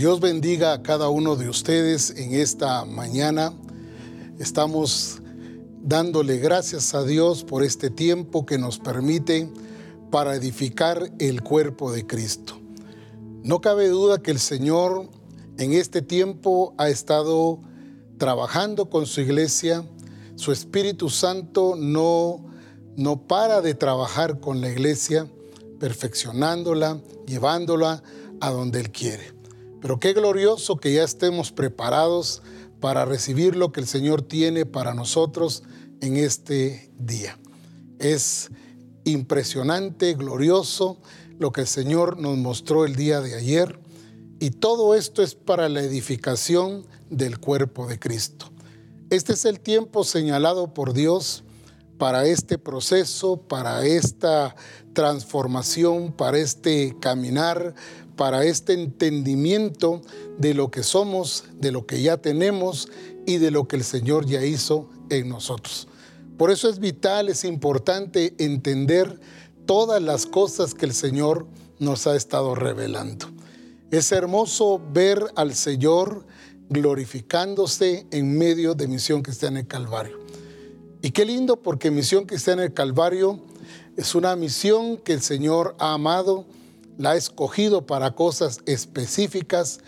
Dios bendiga a cada uno de ustedes en esta mañana. Estamos dándole gracias a Dios por este tiempo que nos permite para edificar el cuerpo de Cristo. No cabe duda que el Señor en este tiempo ha estado trabajando con su iglesia. Su Espíritu Santo no, no para de trabajar con la iglesia, perfeccionándola, llevándola a donde Él quiere. Pero qué glorioso que ya estemos preparados para recibir lo que el Señor tiene para nosotros en este día. Es impresionante, glorioso lo que el Señor nos mostró el día de ayer y todo esto es para la edificación del cuerpo de Cristo. Este es el tiempo señalado por Dios para este proceso, para esta transformación, para este caminar, para este entendimiento de lo que somos, de lo que ya tenemos y de lo que el Señor ya hizo en nosotros. Por eso es vital, es importante entender todas las cosas que el Señor nos ha estado revelando. Es hermoso ver al Señor glorificándose en medio de Misión que está en el Calvario. Y qué lindo porque Misión que está en el Calvario es una misión que el Señor ha amado, la ha escogido para cosas específicas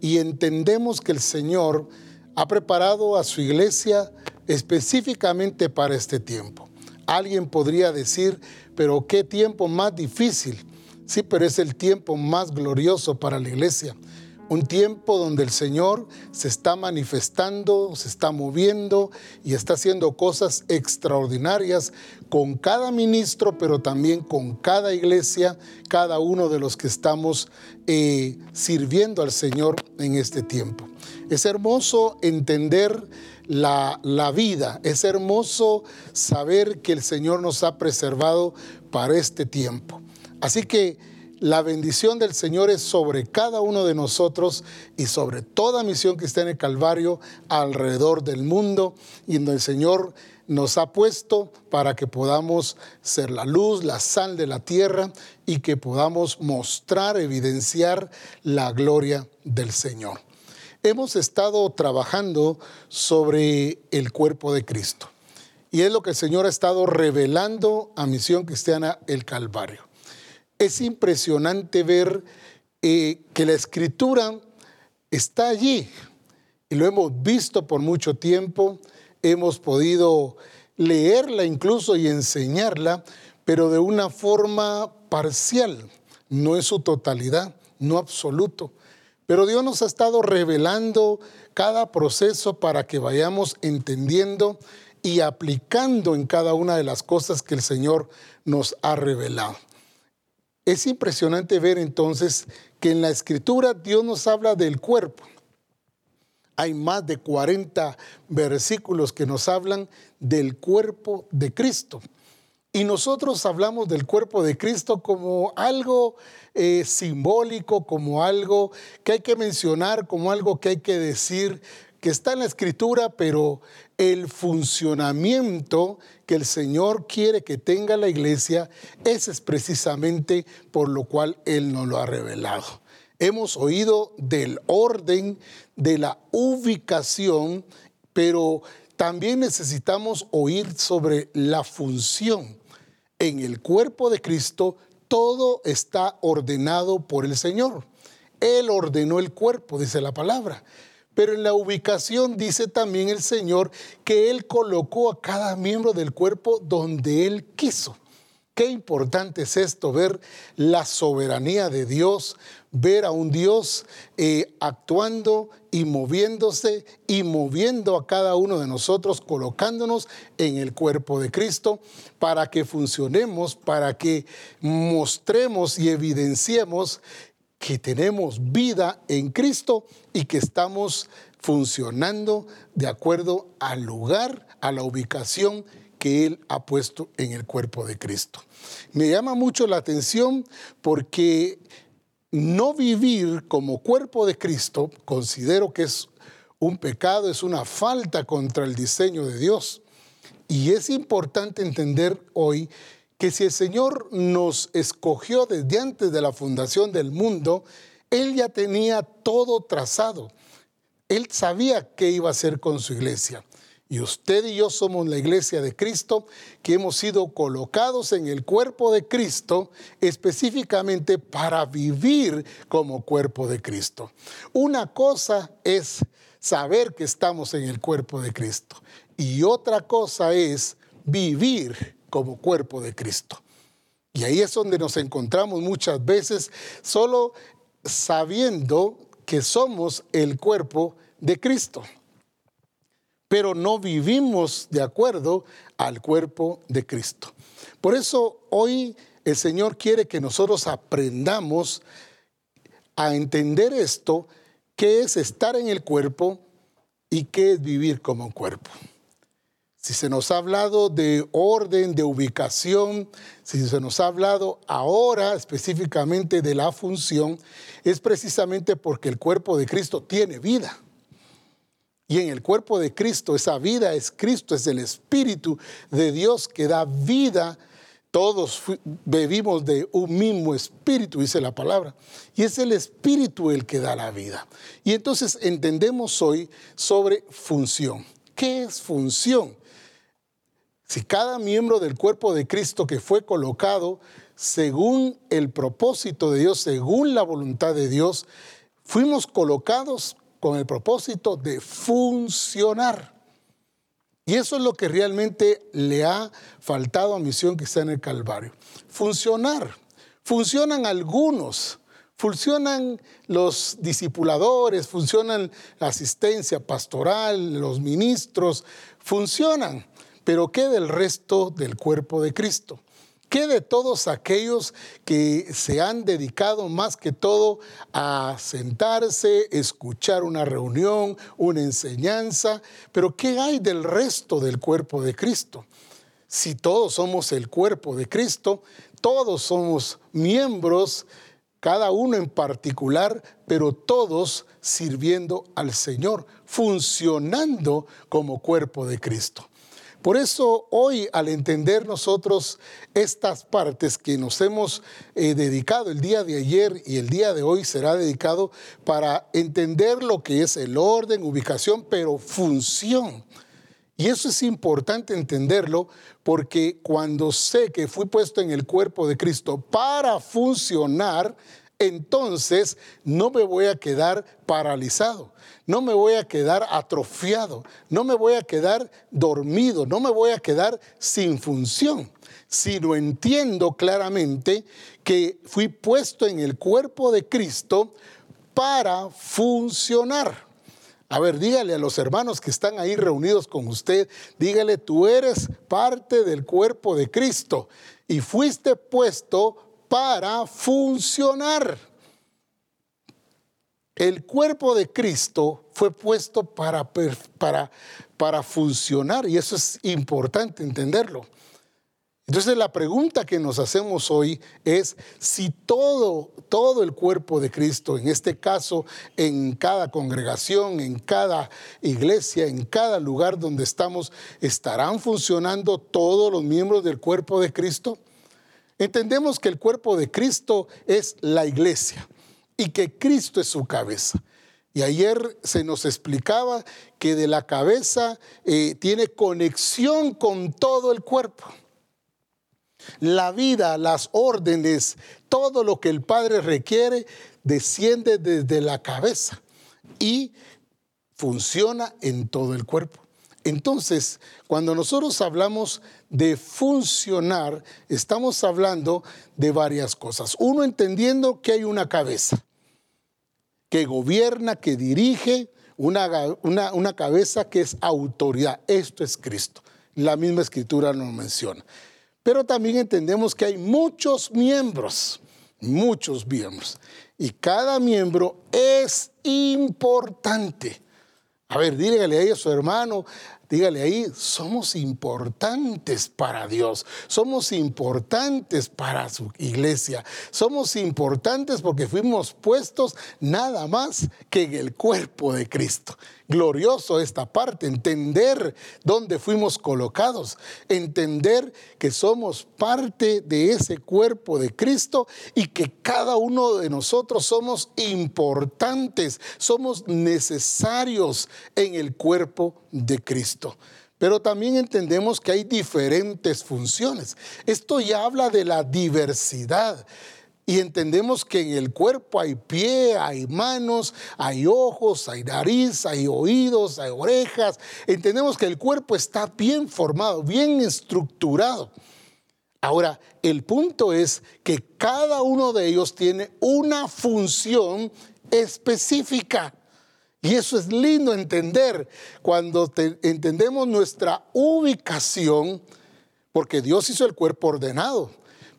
y entendemos que el Señor ha preparado a su iglesia específicamente para este tiempo. Alguien podría decir, pero qué tiempo más difícil. Sí, pero es el tiempo más glorioso para la iglesia un tiempo donde el Señor se está manifestando, se está moviendo y está haciendo cosas extraordinarias con cada ministro, pero también con cada iglesia, cada uno de los que estamos eh, sirviendo al Señor en este tiempo. Es hermoso entender la, la vida, es hermoso saber que el Señor nos ha preservado para este tiempo. Así que la bendición del Señor es sobre cada uno de nosotros y sobre toda misión que está en el Calvario alrededor del mundo y donde el Señor nos ha puesto para que podamos ser la luz, la sal de la tierra y que podamos mostrar, evidenciar la gloria del Señor. Hemos estado trabajando sobre el cuerpo de Cristo y es lo que el Señor ha estado revelando a Misión Cristiana el Calvario es impresionante ver eh, que la escritura está allí y lo hemos visto por mucho tiempo, hemos podido leerla incluso y enseñarla, pero de una forma parcial, no en su totalidad, no absoluto. Pero Dios nos ha estado revelando cada proceso para que vayamos entendiendo y aplicando en cada una de las cosas que el Señor nos ha revelado. Es impresionante ver entonces que en la escritura Dios nos habla del cuerpo. Hay más de 40 versículos que nos hablan del cuerpo de Cristo. Y nosotros hablamos del cuerpo de Cristo como algo eh, simbólico, como algo que hay que mencionar, como algo que hay que decir, que está en la escritura, pero el funcionamiento que el Señor quiere que tenga la iglesia, ese es precisamente por lo cual Él nos lo ha revelado. Hemos oído del orden, de la ubicación, pero también necesitamos oír sobre la función. En el cuerpo de Cristo todo está ordenado por el Señor. Él ordenó el cuerpo, dice la palabra. Pero en la ubicación dice también el Señor que Él colocó a cada miembro del cuerpo donde Él quiso. Qué importante es esto, ver la soberanía de Dios, ver a un Dios eh, actuando y moviéndose y moviendo a cada uno de nosotros, colocándonos en el cuerpo de Cristo para que funcionemos, para que mostremos y evidenciemos que tenemos vida en Cristo y que estamos funcionando de acuerdo al lugar, a la ubicación que Él ha puesto en el cuerpo de Cristo. Me llama mucho la atención porque no vivir como cuerpo de Cristo considero que es un pecado, es una falta contra el diseño de Dios. Y es importante entender hoy que si el Señor nos escogió desde antes de la fundación del mundo, Él ya tenía todo trazado. Él sabía qué iba a hacer con su iglesia. Y usted y yo somos la iglesia de Cristo que hemos sido colocados en el cuerpo de Cristo específicamente para vivir como cuerpo de Cristo. Una cosa es saber que estamos en el cuerpo de Cristo y otra cosa es vivir como cuerpo de Cristo. Y ahí es donde nos encontramos muchas veces solo sabiendo que somos el cuerpo de Cristo pero no vivimos de acuerdo al cuerpo de Cristo. Por eso hoy el Señor quiere que nosotros aprendamos a entender esto, qué es estar en el cuerpo y qué es vivir como cuerpo. Si se nos ha hablado de orden, de ubicación, si se nos ha hablado ahora específicamente de la función, es precisamente porque el cuerpo de Cristo tiene vida. Y en el cuerpo de Cristo, esa vida es Cristo, es el Espíritu de Dios que da vida. Todos bebimos de un mismo espíritu, dice la palabra. Y es el espíritu el que da la vida. Y entonces entendemos hoy sobre función. ¿Qué es función? Si cada miembro del cuerpo de Cristo que fue colocado según el propósito de Dios, según la voluntad de Dios, fuimos colocados con el propósito de funcionar. Y eso es lo que realmente le ha faltado a Misión que está en el Calvario. Funcionar. Funcionan algunos, funcionan los discipuladores, funcionan la asistencia pastoral, los ministros, funcionan. Pero ¿qué del resto del cuerpo de Cristo? ¿Qué de todos aquellos que se han dedicado más que todo a sentarse, escuchar una reunión, una enseñanza? Pero ¿qué hay del resto del cuerpo de Cristo? Si todos somos el cuerpo de Cristo, todos somos miembros, cada uno en particular, pero todos sirviendo al Señor, funcionando como cuerpo de Cristo. Por eso hoy al entender nosotros estas partes que nos hemos eh, dedicado el día de ayer y el día de hoy será dedicado para entender lo que es el orden, ubicación, pero función. Y eso es importante entenderlo porque cuando sé que fui puesto en el cuerpo de Cristo para funcionar, entonces no me voy a quedar paralizado, no me voy a quedar atrofiado, no me voy a quedar dormido, no me voy a quedar sin función, sino entiendo claramente que fui puesto en el cuerpo de Cristo para funcionar. A ver, dígale a los hermanos que están ahí reunidos con usted, dígale, tú eres parte del cuerpo de Cristo y fuiste puesto para funcionar. El cuerpo de Cristo fue puesto para, para, para funcionar y eso es importante entenderlo. Entonces la pregunta que nos hacemos hoy es si todo, todo el cuerpo de Cristo, en este caso en cada congregación, en cada iglesia, en cada lugar donde estamos, estarán funcionando todos los miembros del cuerpo de Cristo. Entendemos que el cuerpo de Cristo es la iglesia y que Cristo es su cabeza. Y ayer se nos explicaba que de la cabeza eh, tiene conexión con todo el cuerpo. La vida, las órdenes, todo lo que el Padre requiere desciende desde la cabeza y funciona en todo el cuerpo. Entonces, cuando nosotros hablamos de funcionar, estamos hablando de varias cosas. Uno, entendiendo que hay una cabeza que gobierna, que dirige, una, una, cabeza que es autoridad. Esto es Cristo. La misma escritura nos menciona. Pero también entendemos que hay muchos miembros, muchos miembros. Y cada miembro es importante. A ver, dígale a su hermano, dígale ahí, somos importantes para Dios, somos importantes para su iglesia, somos importantes porque fuimos puestos nada más que en el cuerpo de Cristo glorioso esta parte, entender dónde fuimos colocados, entender que somos parte de ese cuerpo de Cristo y que cada uno de nosotros somos importantes, somos necesarios en el cuerpo de Cristo. Pero también entendemos que hay diferentes funciones. Esto ya habla de la diversidad. Y entendemos que en el cuerpo hay pie, hay manos, hay ojos, hay nariz, hay oídos, hay orejas. Entendemos que el cuerpo está bien formado, bien estructurado. Ahora, el punto es que cada uno de ellos tiene una función específica. Y eso es lindo entender cuando entendemos nuestra ubicación, porque Dios hizo el cuerpo ordenado.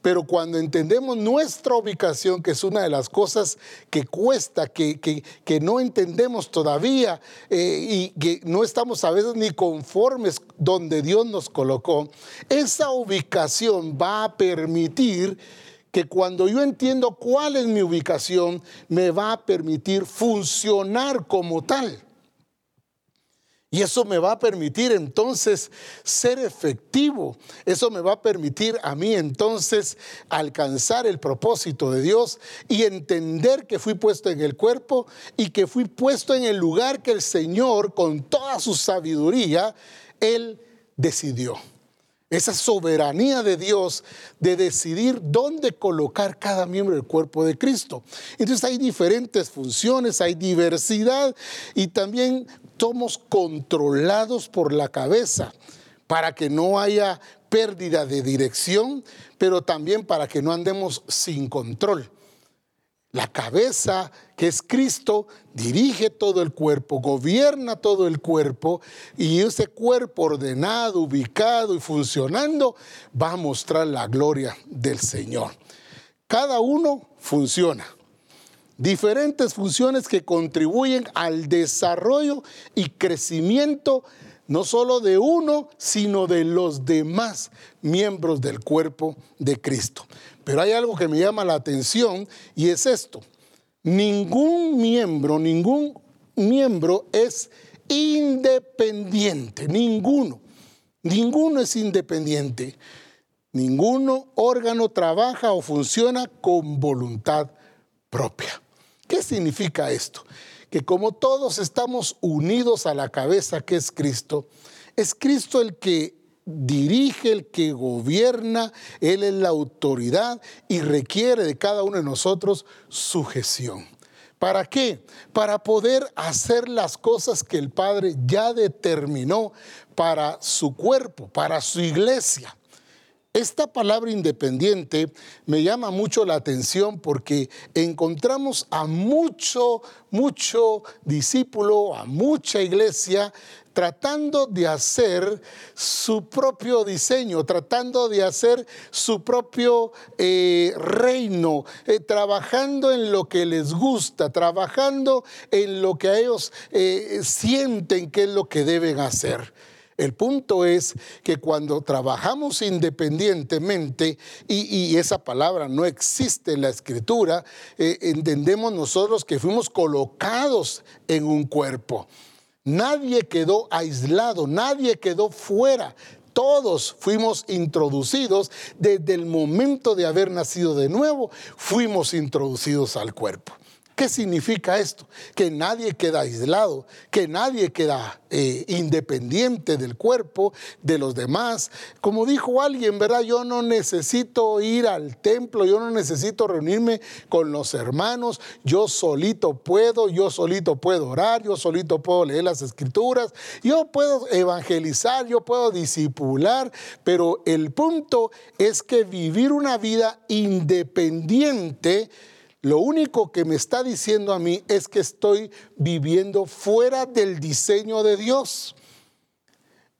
Pero cuando entendemos nuestra ubicación, que es una de las cosas que cuesta, que, que, no entendemos todavía eh, y que no estamos a veces ni conformes donde Dios nos colocó, esa ubicación va a permitir que cuando yo entiendo cuál es mi ubicación, me va a permitir funcionar como tal. Y eso me va a permitir entonces ser efectivo. Eso me va a permitir a mí entonces alcanzar el propósito de Dios y entender que fui puesto en el cuerpo y que fui puesto en el lugar que el Señor, con toda su sabiduría, Él decidió. Esa soberanía de Dios de decidir dónde colocar cada miembro del cuerpo de Cristo. Entonces hay diferentes funciones, hay diversidad y también somos controlados por la cabeza para que no haya pérdida de dirección, pero también para que no andemos sin control. La cabeza, que es Cristo, dirige todo el cuerpo, gobierna todo el cuerpo y ese cuerpo ordenado, ubicado y funcionando va a mostrar la gloria del Señor. Cada uno funciona. Diferentes funciones que contribuyen al desarrollo y crecimiento no solo de uno, sino de los demás miembros del cuerpo de Cristo. Pero hay algo que me llama la atención y es esto. Ningún miembro, ningún miembro es independiente, ninguno. Ninguno es independiente. Ninguno órgano trabaja o funciona con voluntad propia. ¿Qué significa esto? que como todos estamos unidos a la cabeza que es Cristo, es Cristo el que dirige, el que gobierna, Él es la autoridad y requiere de cada uno de nosotros sujeción. ¿Para qué? Para poder hacer las cosas que el Padre ya determinó para su cuerpo, para su iglesia. Esta palabra independiente me llama mucho la atención porque encontramos a mucho, mucho discípulo, a mucha iglesia tratando de hacer su propio diseño, tratando de hacer su propio eh, reino, eh, trabajando en lo que les gusta, trabajando en lo que ellos eh, sienten que es lo que deben hacer. El punto es que cuando trabajamos independientemente, y, esa palabra no existe en la escritura, eh, entendemos nosotros que fuimos colocados en un cuerpo. Nadie quedó aislado, nadie quedó fuera. Todos fuimos introducidos desde el momento de haber nacido de nuevo, fuimos introducidos al cuerpo. ¿Qué significa esto? Que nadie queda aislado, que nadie queda eh, independiente del cuerpo, de los demás. Como dijo alguien, ¿verdad? Yo no necesito ir al templo, yo no necesito reunirme con los hermanos, yo solito puedo, yo solito puedo orar, yo solito puedo leer las escrituras, yo puedo evangelizar, yo puedo disipular, pero el punto es que vivir una vida independiente, lo único que me está diciendo a mí es que estoy viviendo fuera del diseño de Dios.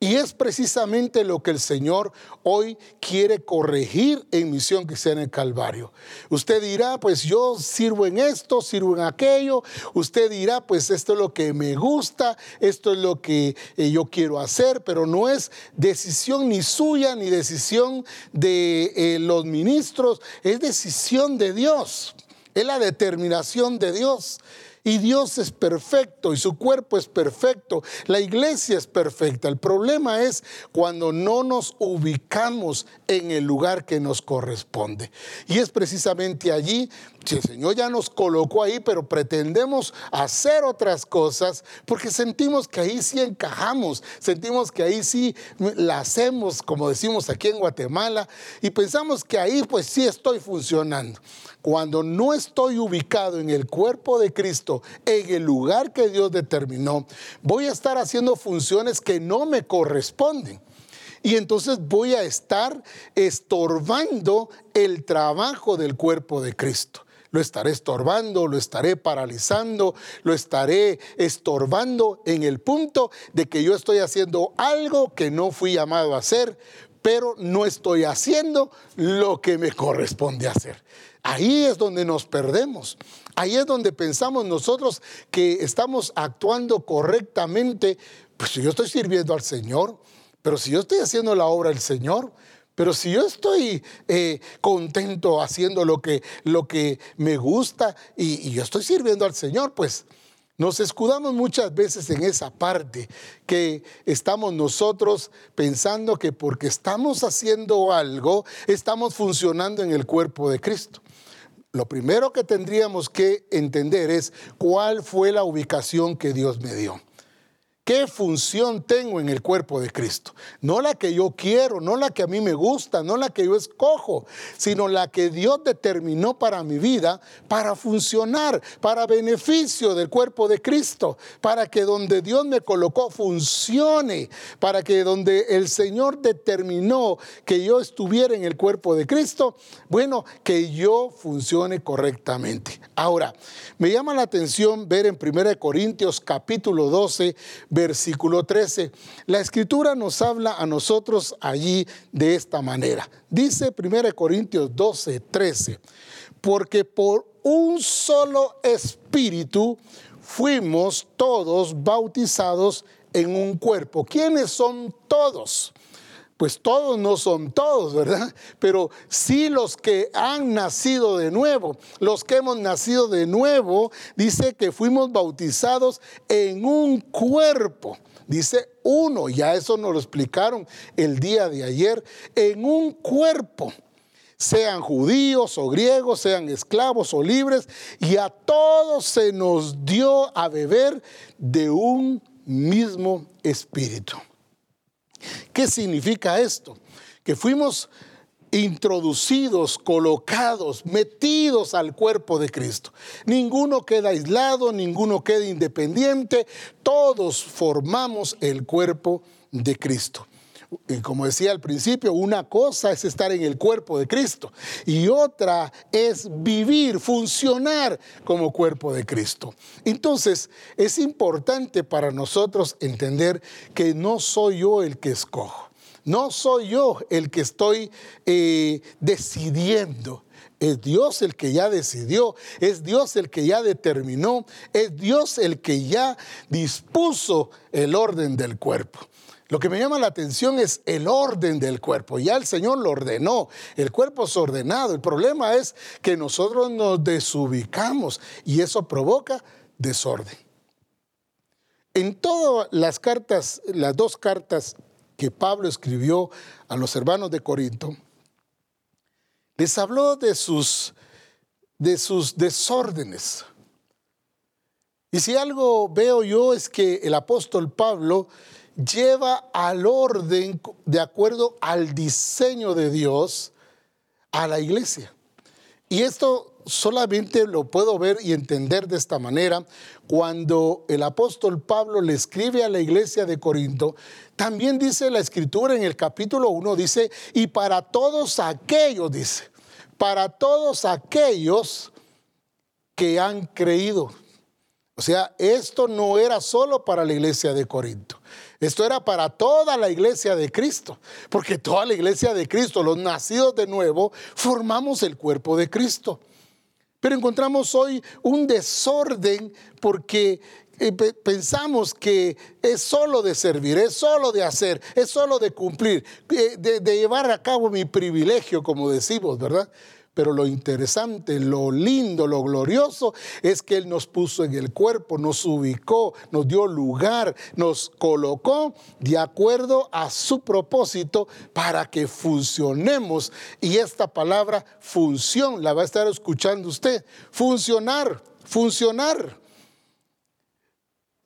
Y es precisamente lo que el Señor hoy quiere corregir en misión que sea en el Calvario. Usted dirá, pues yo sirvo en esto, sirvo en aquello. Usted dirá, pues esto es lo que me gusta, esto es lo que eh, yo quiero hacer, pero no es decisión ni suya ni decisión de eh, los ministros, es decisión de Dios. Es la determinación de Dios. Y Dios es perfecto y su cuerpo es perfecto. La iglesia es perfecta. El problema es cuando no nos ubicamos en el lugar que nos corresponde. Y es precisamente allí, si el Señor ya nos colocó ahí, pero pretendemos hacer otras cosas porque sentimos que ahí sí encajamos, sentimos que ahí sí la hacemos, como decimos aquí en Guatemala, y pensamos que ahí pues sí estoy funcionando. Cuando no estoy ubicado en el cuerpo de Cristo, en el lugar que Dios determinó, voy a estar haciendo funciones que no me corresponden. Y entonces voy a estar estorbando el trabajo del cuerpo de Cristo. Lo estaré estorbando, lo estaré paralizando, lo estaré estorbando en el punto de que yo estoy haciendo algo que no fui llamado a hacer, pero no estoy haciendo lo que me corresponde hacer. Ahí es donde nos perdemos. Ahí es donde pensamos nosotros que estamos actuando correctamente. Pues yo estoy sirviendo al Señor, pero si yo estoy haciendo la obra del Señor, pero si yo estoy eh, contento haciendo lo que, lo que me gusta y, y yo estoy sirviendo al Señor, pues nos escudamos muchas veces en esa parte que estamos nosotros pensando que porque estamos haciendo algo, estamos funcionando en el cuerpo de Cristo. Lo primero que tendríamos que entender es cuál fue la ubicación que Dios me dio. ¿Qué función tengo en el cuerpo de Cristo? No la que yo quiero, no la que a mí me gusta, no la que yo escojo, sino la que Dios determinó para mi vida, para funcionar, para beneficio del cuerpo de Cristo, para que donde Dios me colocó funcione, para que donde el Señor determinó que yo estuviera en el cuerpo de Cristo, bueno, que yo funcione correctamente. Ahora, me llama la atención ver en 1 Corintios capítulo 12, versículo 13. La escritura nos habla a nosotros allí de esta manera. Dice 1 Corintios 12, 13, porque por un solo espíritu fuimos todos bautizados en un cuerpo. ¿Quiénes son todos? Pues todos no son todos, ¿verdad? Pero sí los que han nacido de nuevo, los que hemos nacido de nuevo, dice que fuimos bautizados en un cuerpo. Dice uno, ya eso nos lo explicaron el día de ayer, en un cuerpo sean judíos o griegos, sean esclavos o libres, y a todos se nos dio a beber de un mismo espíritu. ¿Qué significa esto? Que fuimos introducidos, colocados, metidos al cuerpo de Cristo. Ninguno queda aislado, ninguno queda independiente, todos formamos el cuerpo de Cristo. Y como decía al principio, una cosa es estar en el cuerpo de Cristo y otra es vivir, funcionar como cuerpo de Cristo. Entonces, es importante para nosotros entender que no soy yo el que escojo, no soy yo el que estoy eh, decidiendo. Es Dios el que ya decidió, es Dios el que ya determinó, es Dios el que ya dispuso el orden del cuerpo. Lo que me llama la atención es el orden del cuerpo. Ya el Señor lo ordenó, el cuerpo es ordenado. El problema es que nosotros nos desubicamos y eso provoca desorden. En todas las cartas, las dos cartas que Pablo escribió a los hermanos de Corinto, les habló de sus, de sus desórdenes. Y si algo veo yo es que el apóstol Pablo lleva al orden de acuerdo al diseño de Dios a la iglesia. Y esto solamente lo puedo ver y entender de esta manera cuando el apóstol Pablo le escribe a la iglesia de Corinto. También dice la escritura en el capítulo 1, dice, y para todos aquellos, dice, para todos aquellos que han creído. O sea, esto no era solo para la iglesia de Corinto. Esto era para toda la iglesia de Cristo, porque toda la iglesia de Cristo, los nacidos de nuevo, formamos el cuerpo de Cristo. Pero encontramos hoy un desorden porque eh, pensamos que es solo de servir, es solo de hacer, es solo de cumplir, eh, de, de llevar a cabo mi privilegio, como decimos, ¿verdad? Pero lo interesante, lo lindo, lo glorioso es que Él nos puso en el cuerpo, nos ubicó, nos dio lugar, nos colocó de acuerdo a su propósito para que funcionemos. Y esta palabra función la va a estar escuchando usted. Funcionar, funcionar.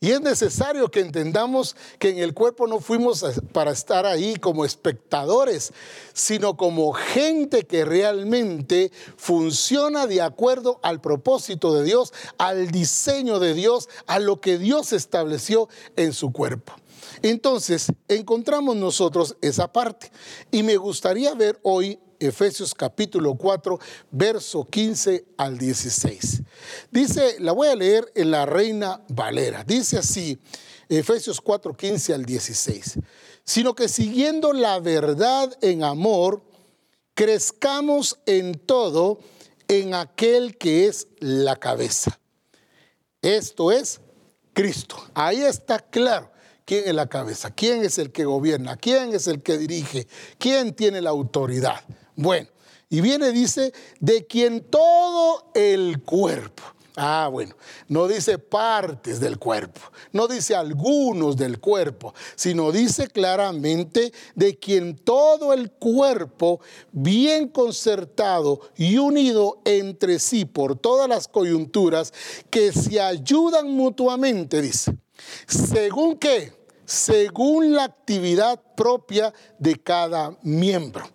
Y es necesario que entendamos que en el cuerpo no fuimos para estar ahí como espectadores, sino como gente que realmente funciona de acuerdo al propósito de Dios, al diseño de Dios, a lo que Dios estableció en su cuerpo. Entonces, encontramos nosotros esa parte. Y me gustaría ver hoy Efesios capítulo 4, verso 15 al 16. Dice, la voy a leer en la Reina Valera. Dice así, Efesios 4, 15 al 16. Sino que siguiendo la verdad en amor, crezcamos en todo en aquel que es la cabeza. Esto es Cristo. Ahí está claro quién es la cabeza, quién es el que gobierna, quién es el que dirige, quién tiene la autoridad. Bueno, y viene, dice, de quien todo el cuerpo. Ah, bueno, no dice partes del cuerpo, no dice algunos del cuerpo, sino dice claramente de quien todo el cuerpo, bien concertado y unido entre sí por todas las coyunturas, que se ayudan mutuamente, dice. ¿Según qué? Según la actividad propia de cada miembro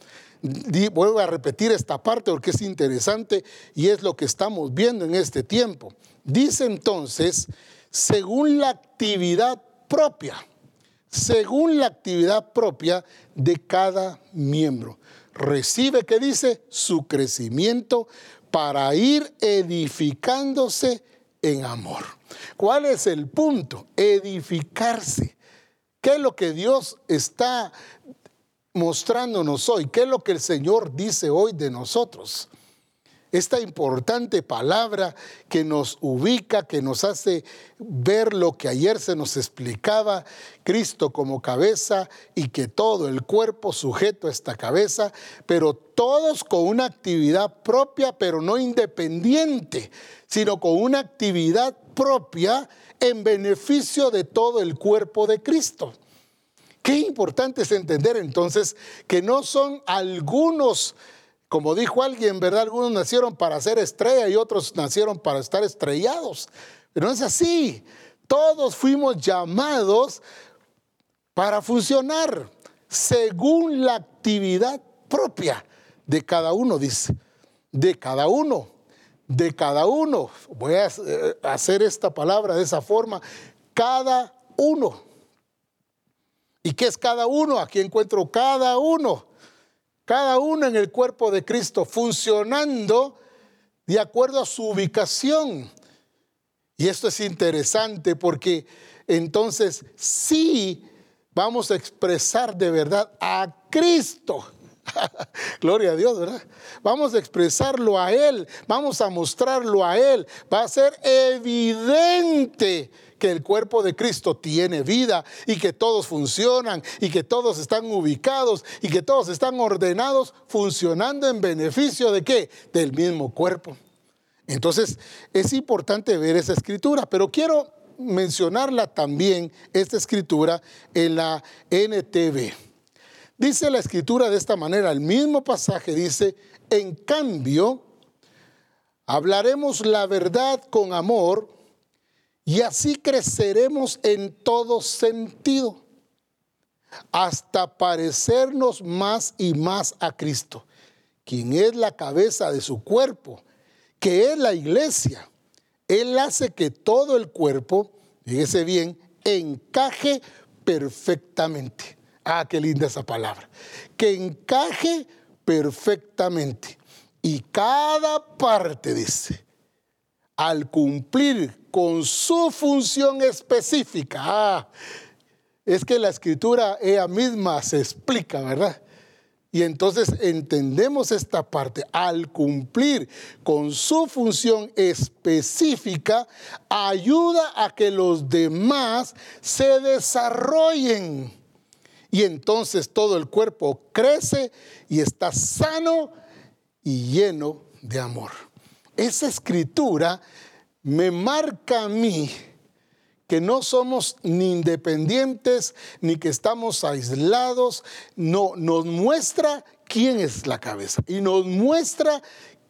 vuelvo a repetir esta parte porque es interesante y es lo que estamos viendo en este tiempo. Dice entonces, según la actividad propia, según la actividad propia de cada miembro. Recibe, que dice, su crecimiento para ir edificándose en amor. ¿Cuál es el punto? Edificarse. ¿Qué es lo que Dios está mostrándonos hoy, qué es lo que el Señor dice hoy de nosotros. Esta importante palabra que nos ubica, que nos hace ver lo que ayer se nos explicaba, Cristo como cabeza y que todo el cuerpo sujeto a esta cabeza, pero todos con una actividad propia, pero no independiente, sino con una actividad propia en beneficio de todo el cuerpo de Cristo. Qué importante es entender entonces que no son algunos, como dijo alguien, ¿verdad? Algunos nacieron para ser estrella y otros nacieron para estar estrellados. Pero no es así. Todos fuimos llamados para funcionar según la actividad propia de cada uno, dice. De cada uno, de cada uno. Voy a eh, hacer esta palabra de esa forma. Cada uno. ¿Y qué es cada uno? Aquí encuentro cada uno. Cada uno en el cuerpo de Cristo funcionando de acuerdo a su ubicación. Y esto es interesante porque entonces sí vamos a expresar de verdad a Cristo. Gloria a Dios, ¿verdad? Vamos a expresarlo a Él, vamos a mostrarlo a Él. Va a ser evidente que el cuerpo de Cristo tiene vida y que todos funcionan y que todos están ubicados y que todos están ordenados funcionando en beneficio de qué? Del mismo cuerpo. Entonces es importante ver esa escritura, pero quiero mencionarla también, esta escritura, en la NTV. Dice la escritura de esta manera, el mismo pasaje dice, en cambio, hablaremos la verdad con amor, y así creceremos en todo sentido hasta parecernos más y más a Cristo, quien es la cabeza de su cuerpo, que es la iglesia. Él hace que todo el cuerpo, fíjese bien, encaje perfectamente. Ah, qué linda esa palabra. Que encaje perfectamente. Y cada parte, dice, al cumplir con su función específica. Ah, es que la escritura ella misma se explica, ¿verdad? Y entonces entendemos esta parte. Al cumplir con su función específica, ayuda a que los demás se desarrollen. Y entonces todo el cuerpo crece y está sano y lleno de amor. Esa escritura me marca a mí que no somos ni independientes ni que estamos aislados, no, nos muestra quién es la cabeza y nos muestra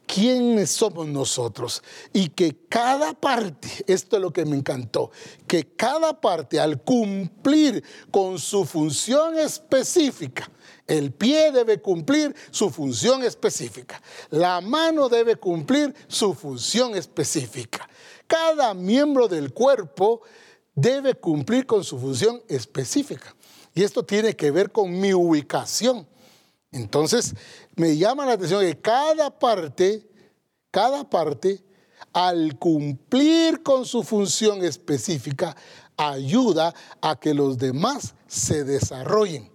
quiénes somos nosotros. Y que cada parte, esto es lo que me encantó, que cada parte al cumplir con su función específica, el pie debe cumplir su función específica, la mano debe cumplir su función específica. Cada miembro del cuerpo debe cumplir con su función específica. Y esto tiene que ver con mi ubicación. Entonces, me llama la atención que cada parte, cada parte, al cumplir con su función específica, ayuda a que los demás se desarrollen.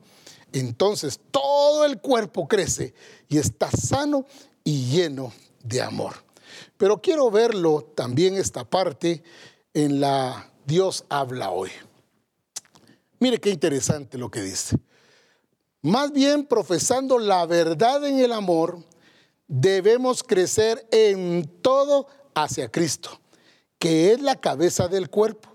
Entonces, todo el cuerpo crece y está sano y lleno de amor. Pero quiero verlo también esta parte en la Dios habla hoy. Mire qué interesante lo que dice. Más bien profesando la verdad en el amor, debemos crecer en todo hacia Cristo, que es la cabeza del cuerpo.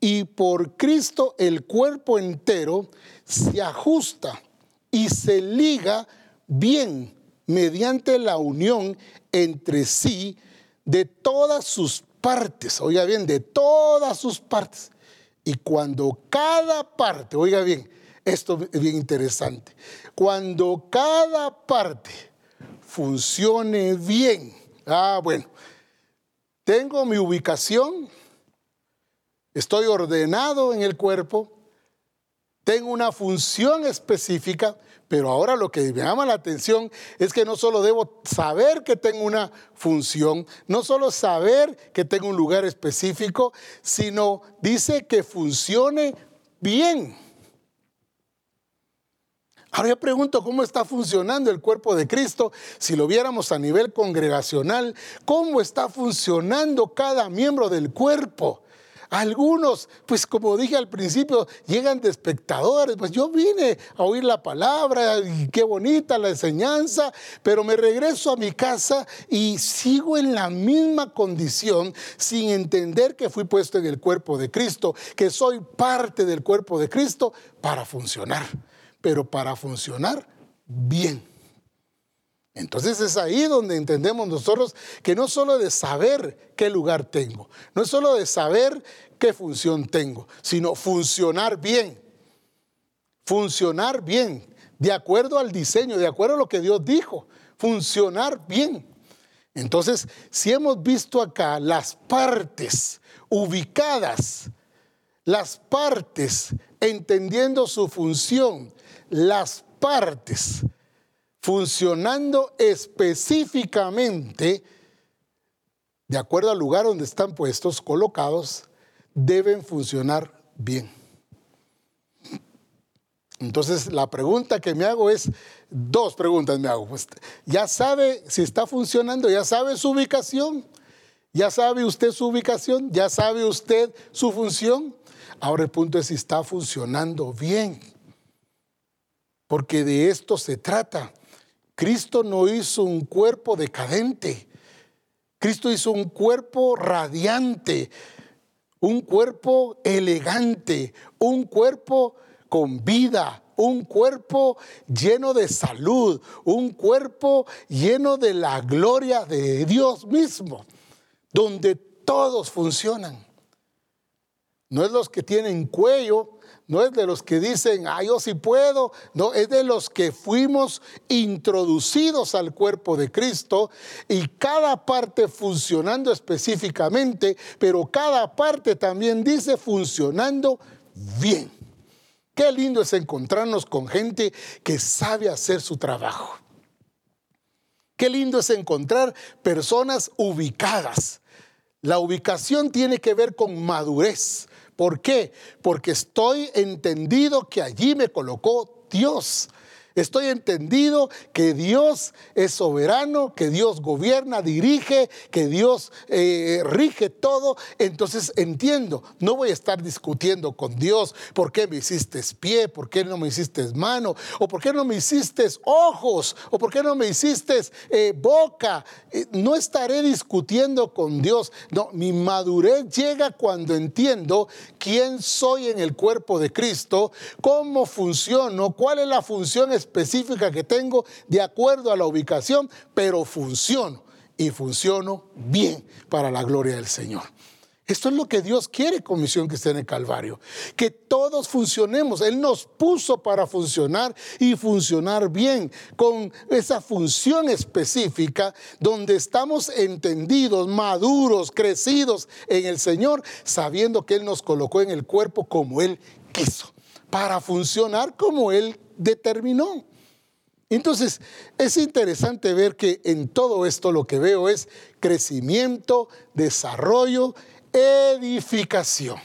Y por Cristo el cuerpo entero se ajusta y se liga bien mediante la unión entre sí de todas sus partes, oiga bien, de todas sus partes. Y cuando cada parte, oiga bien, esto es bien interesante, cuando cada parte funcione bien, ah, bueno, tengo mi ubicación, estoy ordenado en el cuerpo, tengo una función específica, pero ahora lo que me llama la atención es que no solo debo saber que tengo una función, no solo saber que tengo un lugar específico, sino dice que funcione bien. Ahora yo pregunto cómo está funcionando el cuerpo de Cristo, si lo viéramos a nivel congregacional, cómo está funcionando cada miembro del cuerpo. Algunos, pues como dije al principio, llegan de espectadores, pues yo vine a oír la palabra y qué bonita la enseñanza, pero me regreso a mi casa y sigo en la misma condición sin entender que fui puesto en el cuerpo de Cristo, que soy parte del cuerpo de Cristo para funcionar, pero para funcionar bien. Entonces es ahí donde entendemos nosotros que no solo de saber qué lugar tengo, no es solo de saber qué función tengo, sino funcionar bien. Funcionar bien, de acuerdo al diseño, de acuerdo a lo que Dios dijo, funcionar bien. Entonces, si hemos visto acá las partes ubicadas, las partes entendiendo su función, las partes funcionando específicamente de acuerdo al lugar donde están puestos, colocados, deben funcionar bien. Entonces, la pregunta que me hago es, dos preguntas me hago. Pues, ¿Ya sabe si está funcionando? ¿Ya sabe su ubicación? ¿Ya sabe usted su ubicación? ¿Ya sabe usted su función? Ahora el punto es si está funcionando bien. Porque de esto se trata. Cristo no hizo un cuerpo decadente. Cristo hizo un cuerpo radiante, un cuerpo elegante, un cuerpo con vida, un cuerpo lleno de salud, un cuerpo lleno de la gloria de Dios mismo, donde todos funcionan. No es los que tienen cuello, no es de los que dicen, ah, yo sí puedo, no, es de los que fuimos introducidos al cuerpo de Cristo y cada parte funcionando específicamente, pero cada parte también dice funcionando bien. Qué lindo es encontrarnos con gente que sabe hacer su trabajo. Qué lindo es encontrar personas ubicadas. La ubicación tiene que ver con madurez ¿Por qué? Porque estoy entendido que allí me colocó Dios. Estoy entendido que Dios es soberano, que Dios gobierna, dirige, que Dios eh, rige todo. Entonces entiendo, no voy a estar discutiendo con Dios por qué me hiciste pie, por qué no me hiciste mano, o por qué no me hiciste ojos, o por qué no me hiciste eh, boca. Eh, no estaré discutiendo con Dios. No, mi madurez llega cuando entiendo quién soy en el cuerpo de Cristo, cómo funciono, cuál es la función específica que tengo de acuerdo a la ubicación, pero funciono y funciono bien para la gloria del Señor. Esto es lo que Dios quiere con Misión que esté en el Calvario. Que todos funcionemos. Él nos puso para funcionar y funcionar bien con esa función específica donde estamos entendidos, maduros, crecidos en el Señor, sabiendo que Él nos colocó en el cuerpo como Él quiso, para funcionar como Él determinó. Entonces, es interesante ver que en todo esto lo que veo es crecimiento, desarrollo, edificación.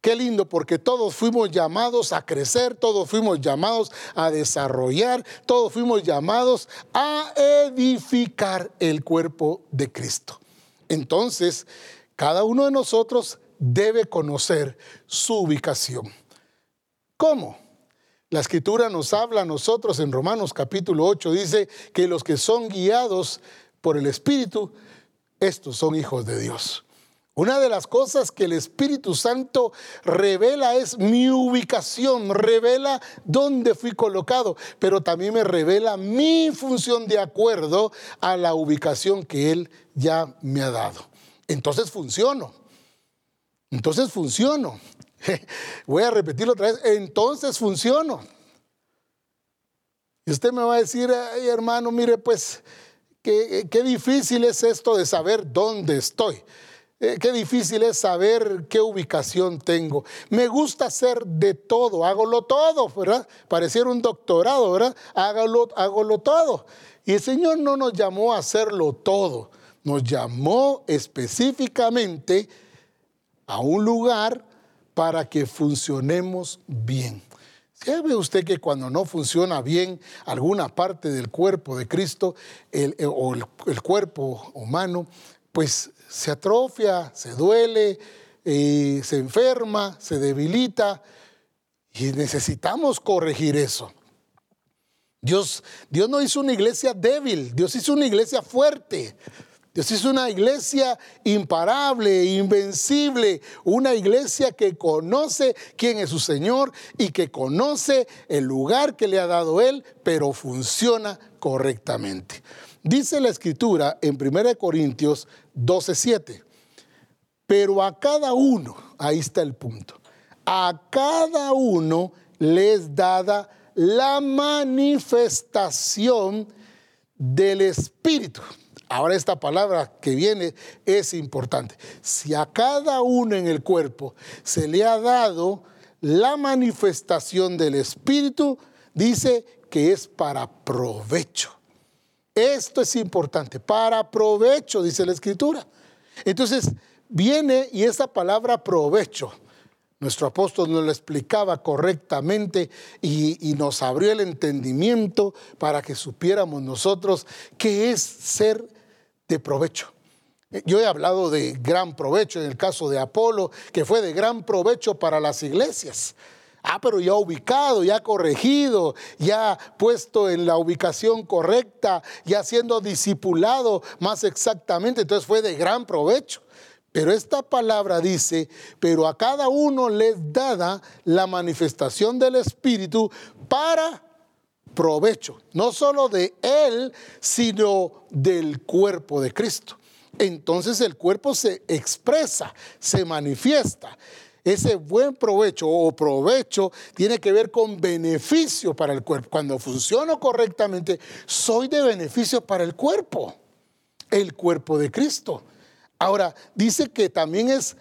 Qué lindo, porque todos fuimos llamados a crecer, todos fuimos llamados a desarrollar, todos fuimos llamados a edificar el cuerpo de Cristo. Entonces, cada uno de nosotros debe conocer su ubicación. ¿Cómo? La escritura nos habla a nosotros en Romanos capítulo 8, dice que los que son guiados por el Espíritu, estos son hijos de Dios. Una de las cosas que el Espíritu Santo revela es mi ubicación, revela dónde fui colocado, pero también me revela mi función de acuerdo a la ubicación que Él ya me ha dado. Entonces funciono. Entonces funciono. Voy a repetirlo otra vez. Entonces funciono. Y usted me va a decir, ay hermano, mire pues, qué, difícil es esto de saber dónde estoy. Eh, qué difícil es saber qué ubicación tengo. Me gusta hacer de todo, hágalo todo, ¿verdad? Pareciera un doctorado, ¿verdad? Hágalo, hágalo todo. Y el Señor no nos llamó a hacerlo todo, nos llamó específicamente a un lugar para que funcionemos bien. ¿Sabe usted que cuando no funciona bien alguna parte del cuerpo de Cristo el, o el cuerpo humano, pues se atrofia, se duele, eh, se enferma, se debilita y necesitamos corregir eso. Dios, Dios no hizo una iglesia débil, Dios hizo una iglesia fuerte. Hizo una iglesia imparable, invencible, una iglesia que conoce quién es su Señor y que conoce el lugar que le ha dado Él, pero funciona correctamente. Dice la escritura en 1 Corintios 12:7, pero a cada uno, ahí está el punto, a cada uno les dada la manifestación del Espíritu. Ahora esta palabra que viene es importante. Si a cada uno en el cuerpo se le ha dado la manifestación del Espíritu, dice que es para provecho. Esto es importante, para provecho, dice la escritura. Entonces, viene y esta palabra provecho, nuestro apóstol nos lo explicaba correctamente y, y, nos abrió el entendimiento para que supiéramos nosotros qué es ser de provecho. Yo he hablado de gran provecho en el caso de Apolo, que fue de gran provecho para las iglesias. Ah, pero ya ubicado, ya corregido, ya puesto en la ubicación correcta, ya siendo discipulado más exactamente, entonces fue de gran provecho. Pero esta palabra dice, pero a cada uno les dada la manifestación del Espíritu para provecho, no solo de Él, sino del cuerpo de Cristo. Entonces el cuerpo se expresa, se manifiesta. Ese buen provecho o provecho tiene que ver con beneficio para el cuerpo. Cuando funciono correctamente, soy de beneficio para el cuerpo, el cuerpo de Cristo. Ahora, dice que también es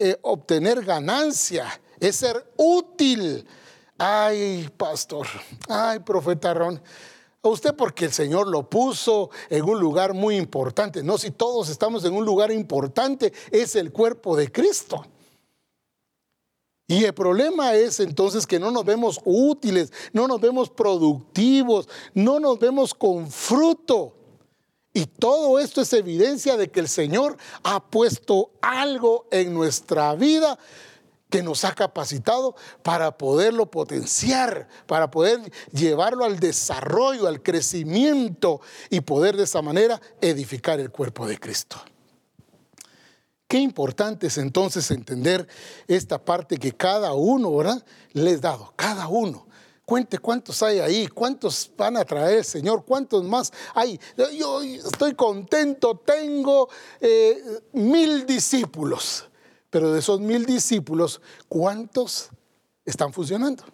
eh, obtener ganancia, es ser útil. Ay, pastor, ay, profeta Ron. A usted porque el Señor lo puso en un lugar muy importante. No, si todos estamos en un lugar importante, es el cuerpo de Cristo. Y el problema es entonces que no nos vemos útiles, no nos vemos productivos, no nos vemos con fruto. Y todo esto es evidencia de que el Señor ha puesto algo en nuestra vida que nos ha capacitado para poderlo potenciar, para poder llevarlo al desarrollo, al crecimiento y poder de esa manera edificar el cuerpo de Cristo. Qué importante es entonces entender esta parte que cada uno, ¿verdad? Les dado, cada uno. Cuente cuántos hay ahí, cuántos van a traer, Señor, cuántos más hay. Yo estoy contento, tengo eh, mil discípulos, pero de esos mil discípulos, ¿cuántos están funcionando?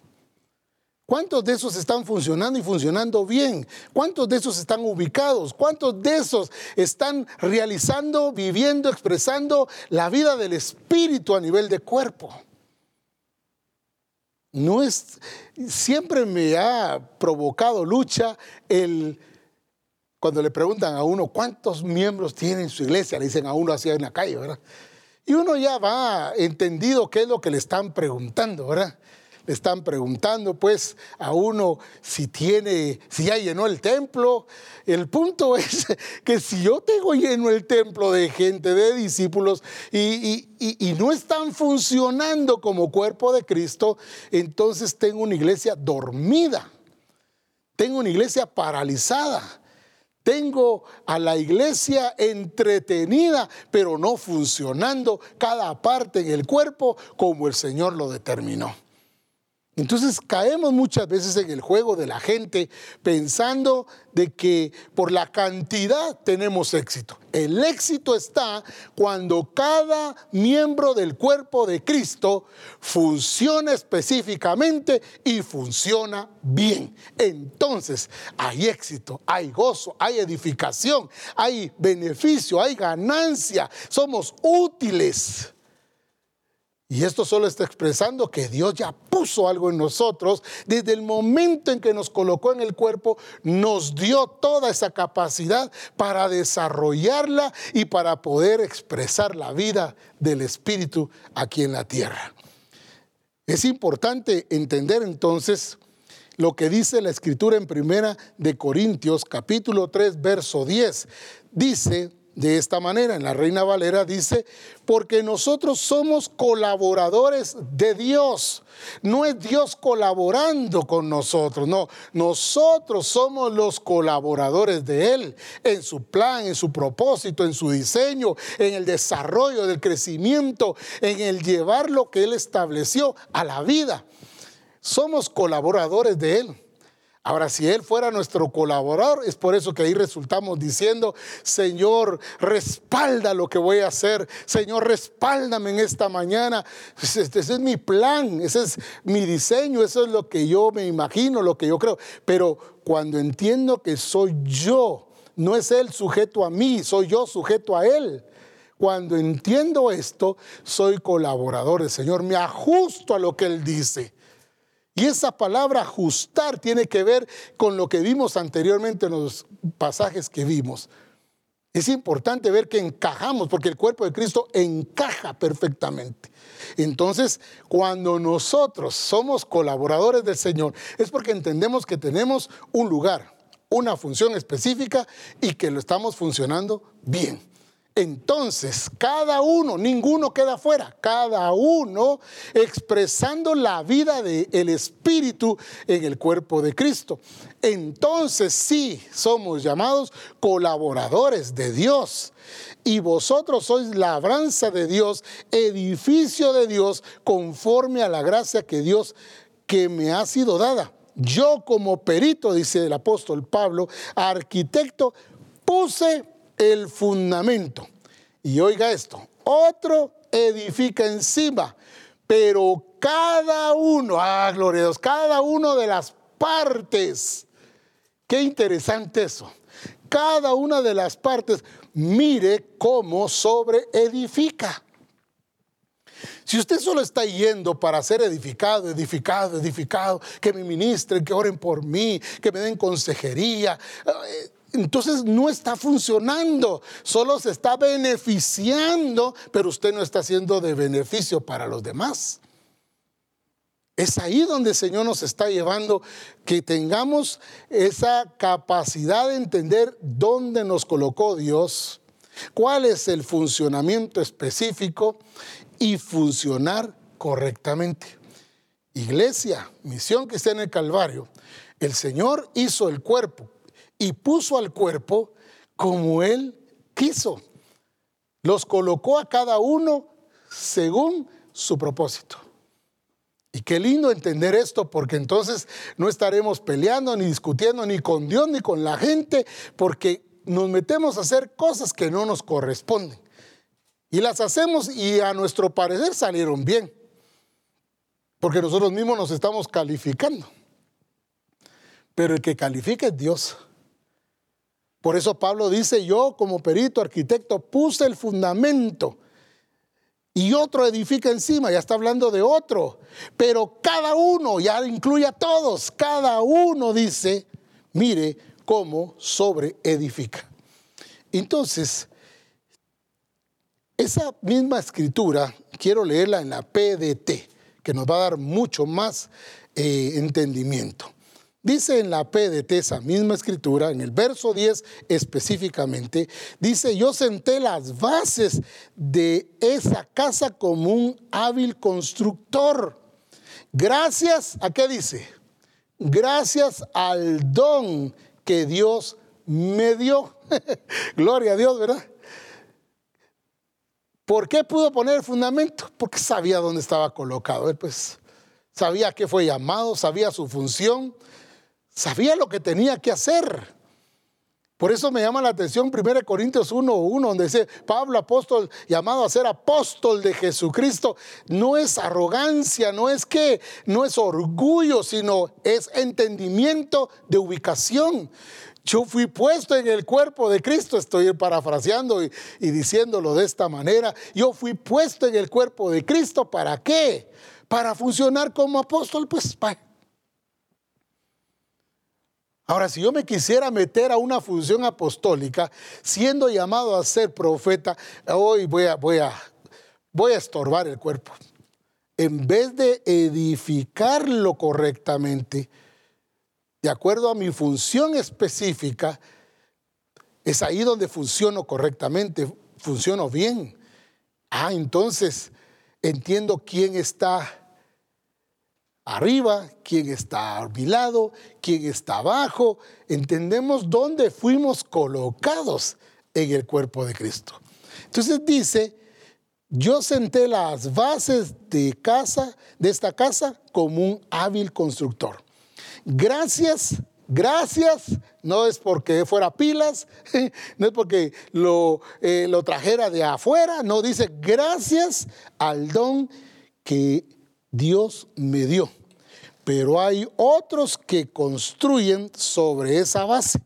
¿Cuántos de esos están funcionando y funcionando bien? ¿Cuántos de esos están ubicados? ¿Cuántos de esos están realizando, viviendo, expresando la vida del espíritu a nivel de cuerpo? No es siempre me ha provocado lucha el cuando le preguntan a uno cuántos miembros tiene su iglesia, le dicen a uno así en la calle, ¿verdad? Y uno ya va entendido qué es lo que le están preguntando, ¿verdad? le están preguntando pues a uno si tiene, si ya llenó el templo. El punto es que si yo tengo lleno el templo de gente, de discípulos, y, y no están funcionando como cuerpo de Cristo, entonces tengo una iglesia dormida, tengo una iglesia paralizada. Tengo a la iglesia entretenida, pero no funcionando cada parte en el cuerpo como el Señor lo determinó. Entonces caemos muchas veces en el juego de la gente pensando de que por la cantidad tenemos éxito. El éxito está cuando cada miembro del cuerpo de Cristo funciona específicamente y funciona bien. Entonces hay éxito, hay gozo, hay edificación, hay beneficio, hay ganancia, somos útiles. Y esto solo está expresando que Dios ya puso algo en nosotros. Desde el momento en que nos colocó en el cuerpo, nos dio toda esa capacidad para desarrollarla y para poder expresar la vida del Espíritu aquí en la tierra. Es importante entender entonces lo que dice la escritura en primera de Corintios capítulo 3 verso 10. Dice, de esta manera. En la Reina Valera dice, porque nosotros somos colaboradores de Dios. No es Dios colaborando con nosotros, no, nosotros somos los colaboradores de Él en su plan, en su propósito, en su diseño, en el desarrollo del crecimiento, en el llevar lo que Él estableció a la vida. Somos colaboradores de Él. Ahora, si Él fuera nuestro colaborador, es por eso que ahí resultamos diciendo, Señor, respalda lo que voy a hacer. Señor, respáldame en esta mañana. Ese es mi plan, ese es mi diseño, eso es lo que yo me imagino, lo que yo creo. Pero cuando entiendo que soy yo, no es Él sujeto a mí, soy yo sujeto a Él. Cuando entiendo esto, soy colaborador del Señor, me ajusto a lo que Él dice. Y esa palabra ajustar tiene que ver con lo que vimos anteriormente en los pasajes que vimos. Es importante ver que encajamos, porque el cuerpo de Cristo encaja perfectamente. Entonces, cuando nosotros somos colaboradores del Señor, es porque entendemos que tenemos un lugar, una función específica y que lo estamos funcionando bien. Entonces, cada uno, ninguno queda fuera, cada uno expresando la vida del Espíritu en el cuerpo de Cristo. Entonces sí somos llamados colaboradores de Dios. Y vosotros sois labranza de Dios, edificio de Dios, conforme a la gracia que Dios que me ha sido dada. Yo como perito, dice el apóstol Pablo, arquitecto, puse el fundamento. Y oiga esto, otro edifica encima, pero cada uno, ah, gloria a Dios, cada uno de las partes, qué interesante eso, cada una de las partes, mire cómo sobre edifica. Si usted solo está yendo para ser edificado, edificado, edificado, que me ministren, que oren por mí, que me den consejería, eh, entonces no está funcionando, solo se está beneficiando, pero usted no está haciendo de beneficio para los demás. Es ahí donde el Señor nos está llevando, que tengamos esa capacidad de entender dónde nos colocó Dios, cuál es el funcionamiento específico y funcionar correctamente. Iglesia, misión que está en el Calvario, el Señor hizo el cuerpo y puso al cuerpo como Él quiso. Los colocó a cada uno según su propósito. Y qué lindo entender esto, porque entonces no estaremos peleando, ni discutiendo, ni con Dios, ni con la gente, porque nos metemos a hacer cosas que no nos corresponden. Y las hacemos y a nuestro parecer salieron bien, porque nosotros mismos nos estamos calificando. Pero el que califica es Dios. Por eso Pablo dice, yo como perito arquitecto puse el fundamento y otro edifica encima, ya está hablando de otro. Pero cada uno, ya incluye a todos, cada uno dice, mire cómo sobre edifica. Entonces, esa misma escritura, quiero leerla en la PDT, que nos va a dar mucho más eh, entendimiento. Dice en la PDT esa misma escritura, en el verso 10 específicamente, dice, yo senté las bases de esa casa como un hábil constructor. Gracias, ¿a qué dice? Gracias al don que Dios me dio. Gloria a Dios, ¿verdad? ¿Por qué pudo poner el fundamento? Porque sabía dónde estaba colocado. Pues sabía que fue llamado, sabía su función Sabía lo que tenía que hacer. Por eso me llama la atención 1 Corintios 1.1, donde dice, Pablo apóstol, llamado a ser apóstol de Jesucristo, no es arrogancia, no es que, no es orgullo, sino es entendimiento de ubicación. Yo fui puesto en el cuerpo de Cristo, estoy parafraseando y diciéndolo de esta manera, yo fui puesto en el cuerpo de Cristo, ¿para qué? Para funcionar como apóstol, pues para Ahora, si yo me quisiera meter a una función apostólica, siendo llamado a ser profeta, hoy voy a, voy a, voy a estorbar el cuerpo. En vez de edificarlo correctamente, de acuerdo a mi función específica, es ahí donde funciono correctamente, funciono bien. Ah, entonces entiendo quién está arriba, quién está a mi lado, quién está abajo. Entendemos dónde fuimos colocados en el cuerpo de Cristo. Entonces dice, yo senté las bases de casa, de esta casa, como un hábil constructor. Gracias, gracias, no es porque fuera pilas, no es porque eh, lo trajera de afuera, no dice gracias al don que Dios me dio pero hay otros que construyen sobre esa base.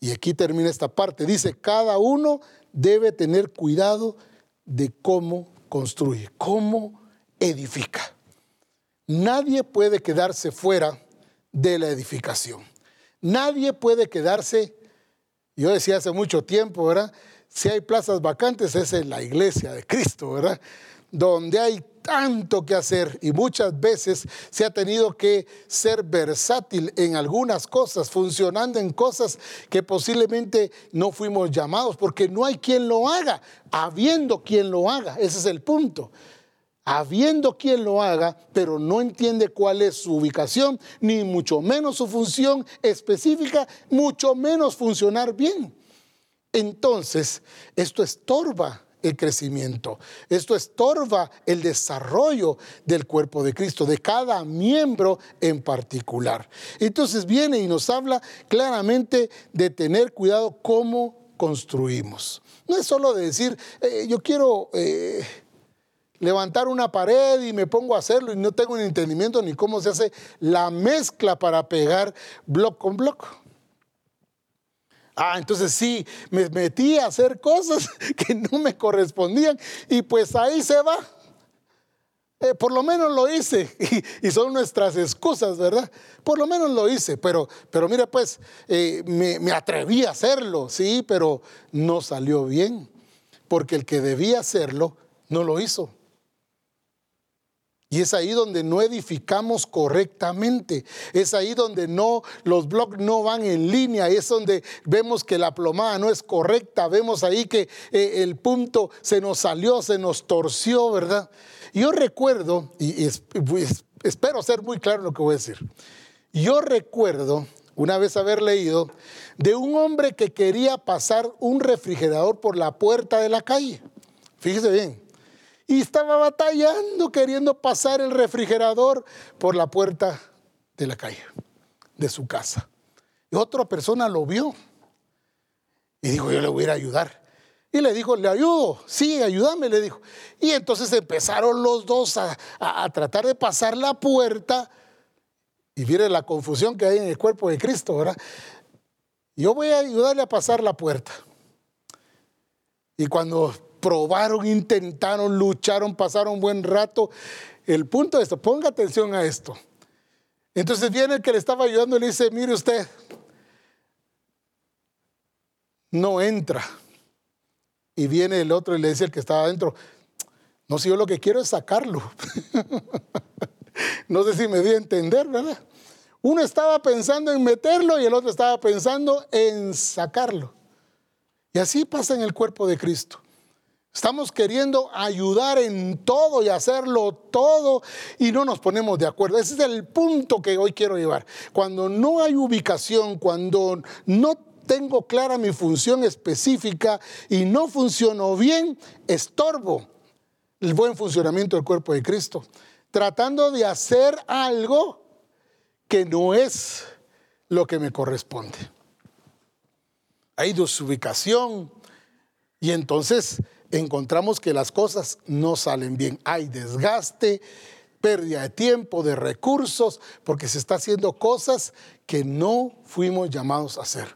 Y aquí termina esta parte. Dice, cada uno debe tener cuidado de cómo construye, cómo edifica. Nadie puede quedarse fuera de la edificación. Nadie puede quedarse, yo decía hace mucho tiempo, ¿verdad? Si hay plazas vacantes es en la iglesia de Cristo, ¿verdad? Donde hay tanto que hacer y muchas veces se ha tenido que ser versátil en algunas cosas, funcionando en cosas que posiblemente no fuimos llamados, porque no hay quien lo haga, habiendo quien lo haga, ese es el punto. Habiendo quien lo haga, pero no entiende cuál es su ubicación, ni mucho menos su función específica, mucho menos funcionar bien. Entonces, esto estorba el crecimiento. Esto estorba el desarrollo del cuerpo de Cristo, de cada miembro en particular. Entonces viene y nos habla claramente de tener cuidado cómo construimos. No es solo de decir, eh, yo quiero... Eh, levantar una pared y me pongo a hacerlo y no tengo un entendimiento ni cómo se hace la mezcla para pegar bloque con bloque. Ah, entonces sí, me metí a hacer cosas que no me correspondían y pues ahí se va. Eh, por lo menos lo hice y, son nuestras excusas, ¿verdad? Por lo menos lo hice, pero, pero mira pues, eh, me, me atreví a hacerlo, sí, pero no salió bien, porque el que debía hacerlo no lo hizo. Y es ahí donde no edificamos correctamente. Es ahí donde no los blogs no van en línea. Es donde vemos que la plomada no es correcta. Vemos ahí que eh, el punto se nos salió, se nos torció, ¿verdad? Yo recuerdo, y, espero ser muy claro en lo que voy a decir. Yo recuerdo una vez haber leído de un hombre que quería pasar un refrigerador por la puerta de la calle. Fíjese bien y estaba batallando queriendo pasar el refrigerador por la puerta de la calle, de su casa. Y otra persona lo vio y dijo, yo le voy a ir a ayudar. Y le dijo, le ayudo, sí, ayúdame, le dijo. Y entonces empezaron los dos a, tratar de pasar la puerta. Y miren la confusión que hay en el cuerpo de Cristo, ¿verdad? Yo voy a ayudarle a pasar la puerta. Y cuando probaron, intentaron, lucharon, pasaron un buen rato. El punto de esto, ponga atención a esto. Entonces viene el que le estaba ayudando y le dice, mire usted, no entra. Y viene el otro y le dice el que estaba adentro, no si yo lo que quiero es sacarlo. no sé si me di a entender, ¿verdad? Uno estaba pensando en meterlo y el otro estaba pensando en sacarlo. Y así pasa en el cuerpo de Cristo. Estamos queriendo ayudar en todo y hacerlo todo y no nos ponemos de acuerdo. Ese es el punto que hoy quiero llevar. Cuando no hay ubicación, cuando no tengo clara mi función específica y no funciono bien, estorbo el buen funcionamiento del cuerpo de Cristo, tratando de hacer algo que no es lo que me corresponde. Hay desubicación y entonces encontramos que las cosas no salen bien. Hay desgaste, pérdida de tiempo, de recursos, porque se está haciendo cosas que no fuimos llamados a hacer.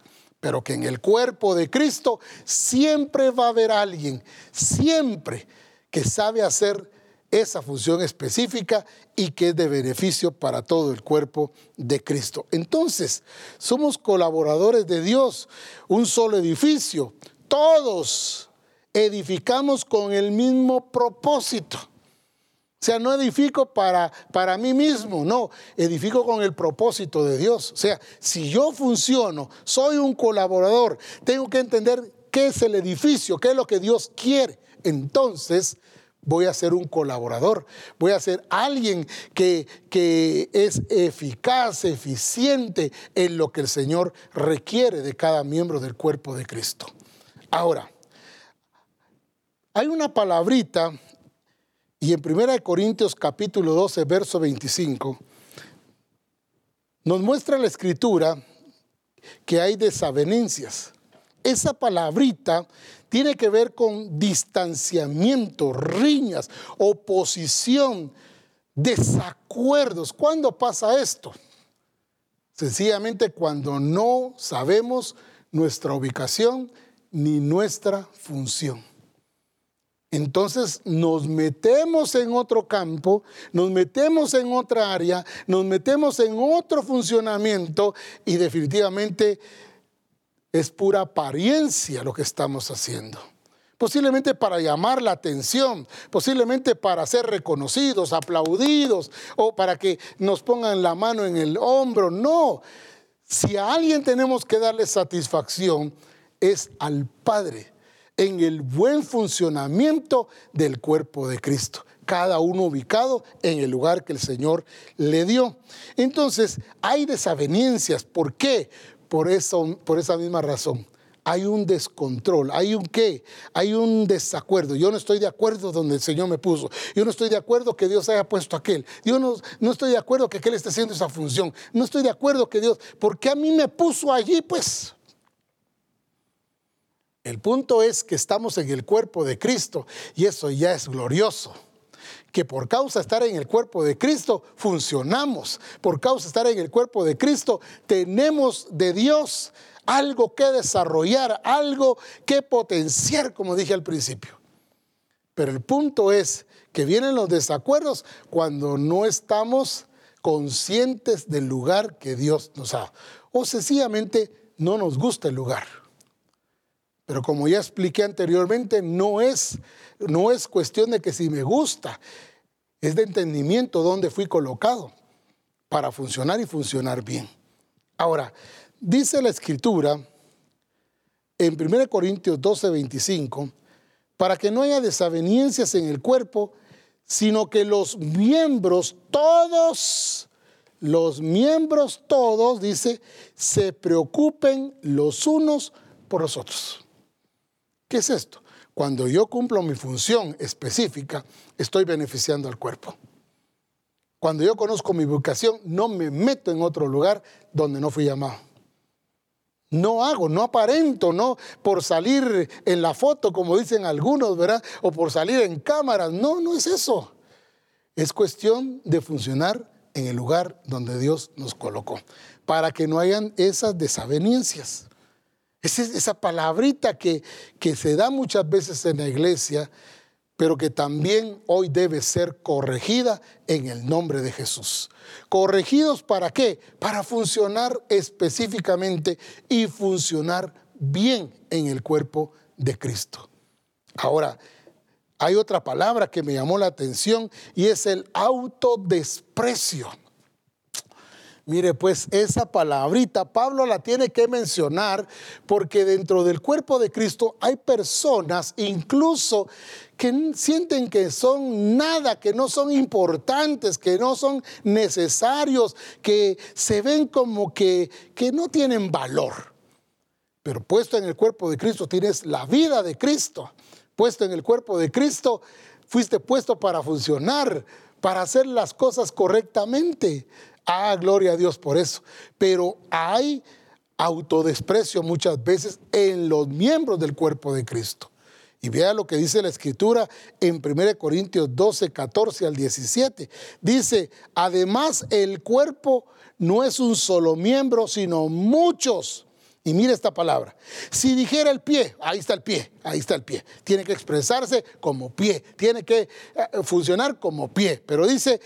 Pero que en el cuerpo de Cristo siempre va a haber alguien, siempre que sabe hacer esa función específica y que es de beneficio para todo el cuerpo de Cristo. Entonces, somos colaboradores de Dios, un solo edificio, todos edificamos con el mismo propósito. O sea, no edifico para, para mí mismo, no, edifico con el propósito de Dios. O sea, si yo funciono, soy un colaborador, tengo que entender qué es el edificio, qué es lo que Dios quiere. Entonces, voy a ser un colaborador, voy a ser alguien que, que es eficaz, eficiente en lo que el Señor requiere de cada miembro del cuerpo de Cristo. Ahora, hay una palabrita, y en 1 Corintios capítulo 12, verso 25, nos muestra la escritura que hay desavenencias. Esa palabrita tiene que ver con distanciamiento, riñas, oposición, desacuerdos. ¿Cuándo pasa esto? Sencillamente cuando no sabemos nuestra ubicación ni nuestra función. Entonces nos metemos en otro campo, nos metemos en otra área, nos metemos en otro funcionamiento y definitivamente es pura apariencia lo que estamos haciendo. Posiblemente para llamar la atención, posiblemente para ser reconocidos, aplaudidos o para que nos pongan la mano en el hombro. No, si a alguien tenemos que darle satisfacción es al Padre en el buen funcionamiento del cuerpo de Cristo, cada uno ubicado en el lugar que el Señor le dio. Entonces, hay desavenencias. ¿Por qué? Por, por esa misma razón. Hay un descontrol, hay un qué, hay un desacuerdo. Yo no estoy de acuerdo donde el Señor me puso. Yo no estoy de acuerdo que Dios haya puesto aquel. Yo no, no estoy de acuerdo que aquel esté haciendo esa función. No estoy de acuerdo que Dios, porque a mí me puso allí, pues. El punto es que estamos en el cuerpo de Cristo y eso ya es glorioso. Que por causa de estar en el cuerpo de Cristo funcionamos. Por causa de estar en el cuerpo de Cristo tenemos de Dios algo que desarrollar, algo que potenciar, como dije al principio. Pero el punto es que vienen los desacuerdos cuando no estamos conscientes del lugar que Dios nos ha. O sencillamente no nos gusta el lugar. Pero como ya expliqué anteriormente, no es, no es cuestión de que si me gusta. es de entendimiento donde fui colocado para funcionar y funcionar bien. Ahora, dice la escritura en 1 Corintios 12, 25, para que no haya desavenencias en el cuerpo, sino que los miembros todos, los miembros todos, dice, se preocupen los unos por los otros. ¿Qué es esto? Cuando yo cumplo mi función específica, estoy beneficiando al cuerpo. Cuando yo conozco mi vocación, no me meto en otro lugar donde no fui llamado. No hago, no aparento, no por salir en la foto, como dicen algunos, ¿verdad? O por salir en cámaras. No, no es eso. Es cuestión de funcionar en el lugar donde Dios nos colocó, para que no hayan esas desavenencias. Esa, esa palabrita que, que se da muchas veces en la iglesia, pero que también hoy debe ser corregida en el nombre de Jesús. ¿Corregidos para qué? Para funcionar específicamente y funcionar bien en el cuerpo de Cristo. Ahora, hay otra palabra que me llamó la atención y es el autodesprecio. Mire, pues esa palabrita Pablo la tiene que mencionar porque dentro del cuerpo de Cristo hay personas incluso que sienten que son nada, que no son importantes, que no son necesarios, que se ven como que, que no tienen valor. Pero puesto en el cuerpo de Cristo tienes la vida de Cristo. Puesto en el cuerpo de Cristo, fuiste puesto para funcionar, para hacer las cosas correctamente. Ah, gloria a Dios por eso. Pero hay autodesprecio muchas veces en los miembros del cuerpo de Cristo. Y vea lo que dice la escritura en 1 Corintios 12, 14 al 17. Dice, además el cuerpo no es un solo miembro, sino muchos. Y mire esta palabra. Si dijera el pie, ahí está el pie, ahí está el pie. Tiene que expresarse como pie, tiene que eh, funcionar como pie. Pero dice,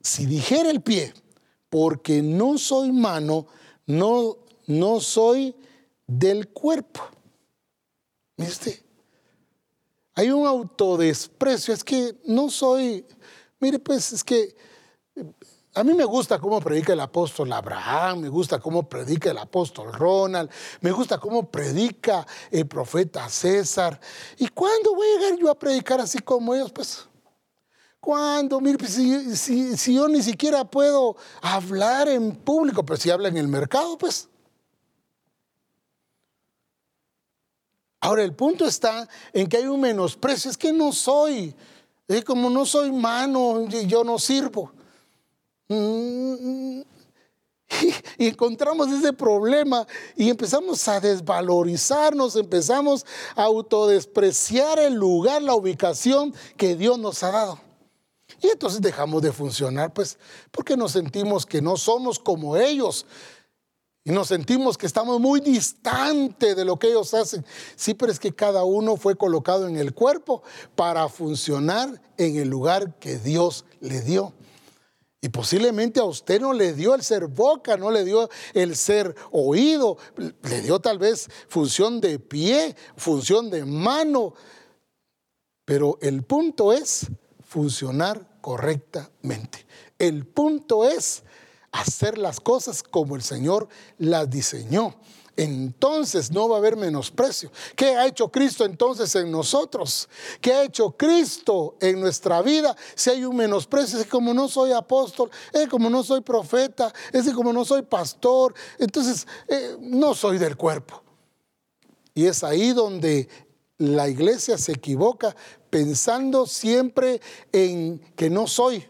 si dijera el pie, porque no soy mano, no, no soy del cuerpo. ¿Viste? Hay un autodesprecio, es que no soy, mire pues es que a mí me gusta cómo predica el apóstol Abraham, me gusta cómo predica el apóstol Ronald, me gusta cómo predica el profeta César. ¿Y cuándo voy a llegar yo a predicar así como ellos? Pues ¿Cuándo? Mire, pues, si, yo ni siquiera puedo hablar en público, pero si habla en el mercado, pues. Ahora, el punto está en que hay un menosprecio. Es que no soy, es como no soy mano, yo no sirvo. Mm, y encontramos ese problema y empezamos a desvalorizarnos, empezamos a autodespreciar el lugar, la ubicación que Dios nos ha dado. Y entonces dejamos de funcionar, pues, porque nos sentimos que no somos como ellos. Y nos sentimos que estamos muy distante de lo que ellos hacen. Sí, pero es que cada uno fue colocado en el cuerpo para funcionar en el lugar que Dios le dio. Y posiblemente a usted no le dio el ser boca, no le dio el ser oído, le dio tal vez función de pie, función de mano. Pero el punto es funcionar correctamente. El punto es hacer las cosas como el Señor las diseñó. Entonces no va a haber menosprecio. ¿Qué ha hecho Cristo entonces en nosotros? ¿Qué ha hecho Cristo en nuestra vida? Si hay un menosprecio, es como no soy apóstol, es como no soy profeta, es como no soy pastor, entonces eh, no soy del cuerpo. Y es ahí donde la iglesia se equivoca pensando siempre en que no soy.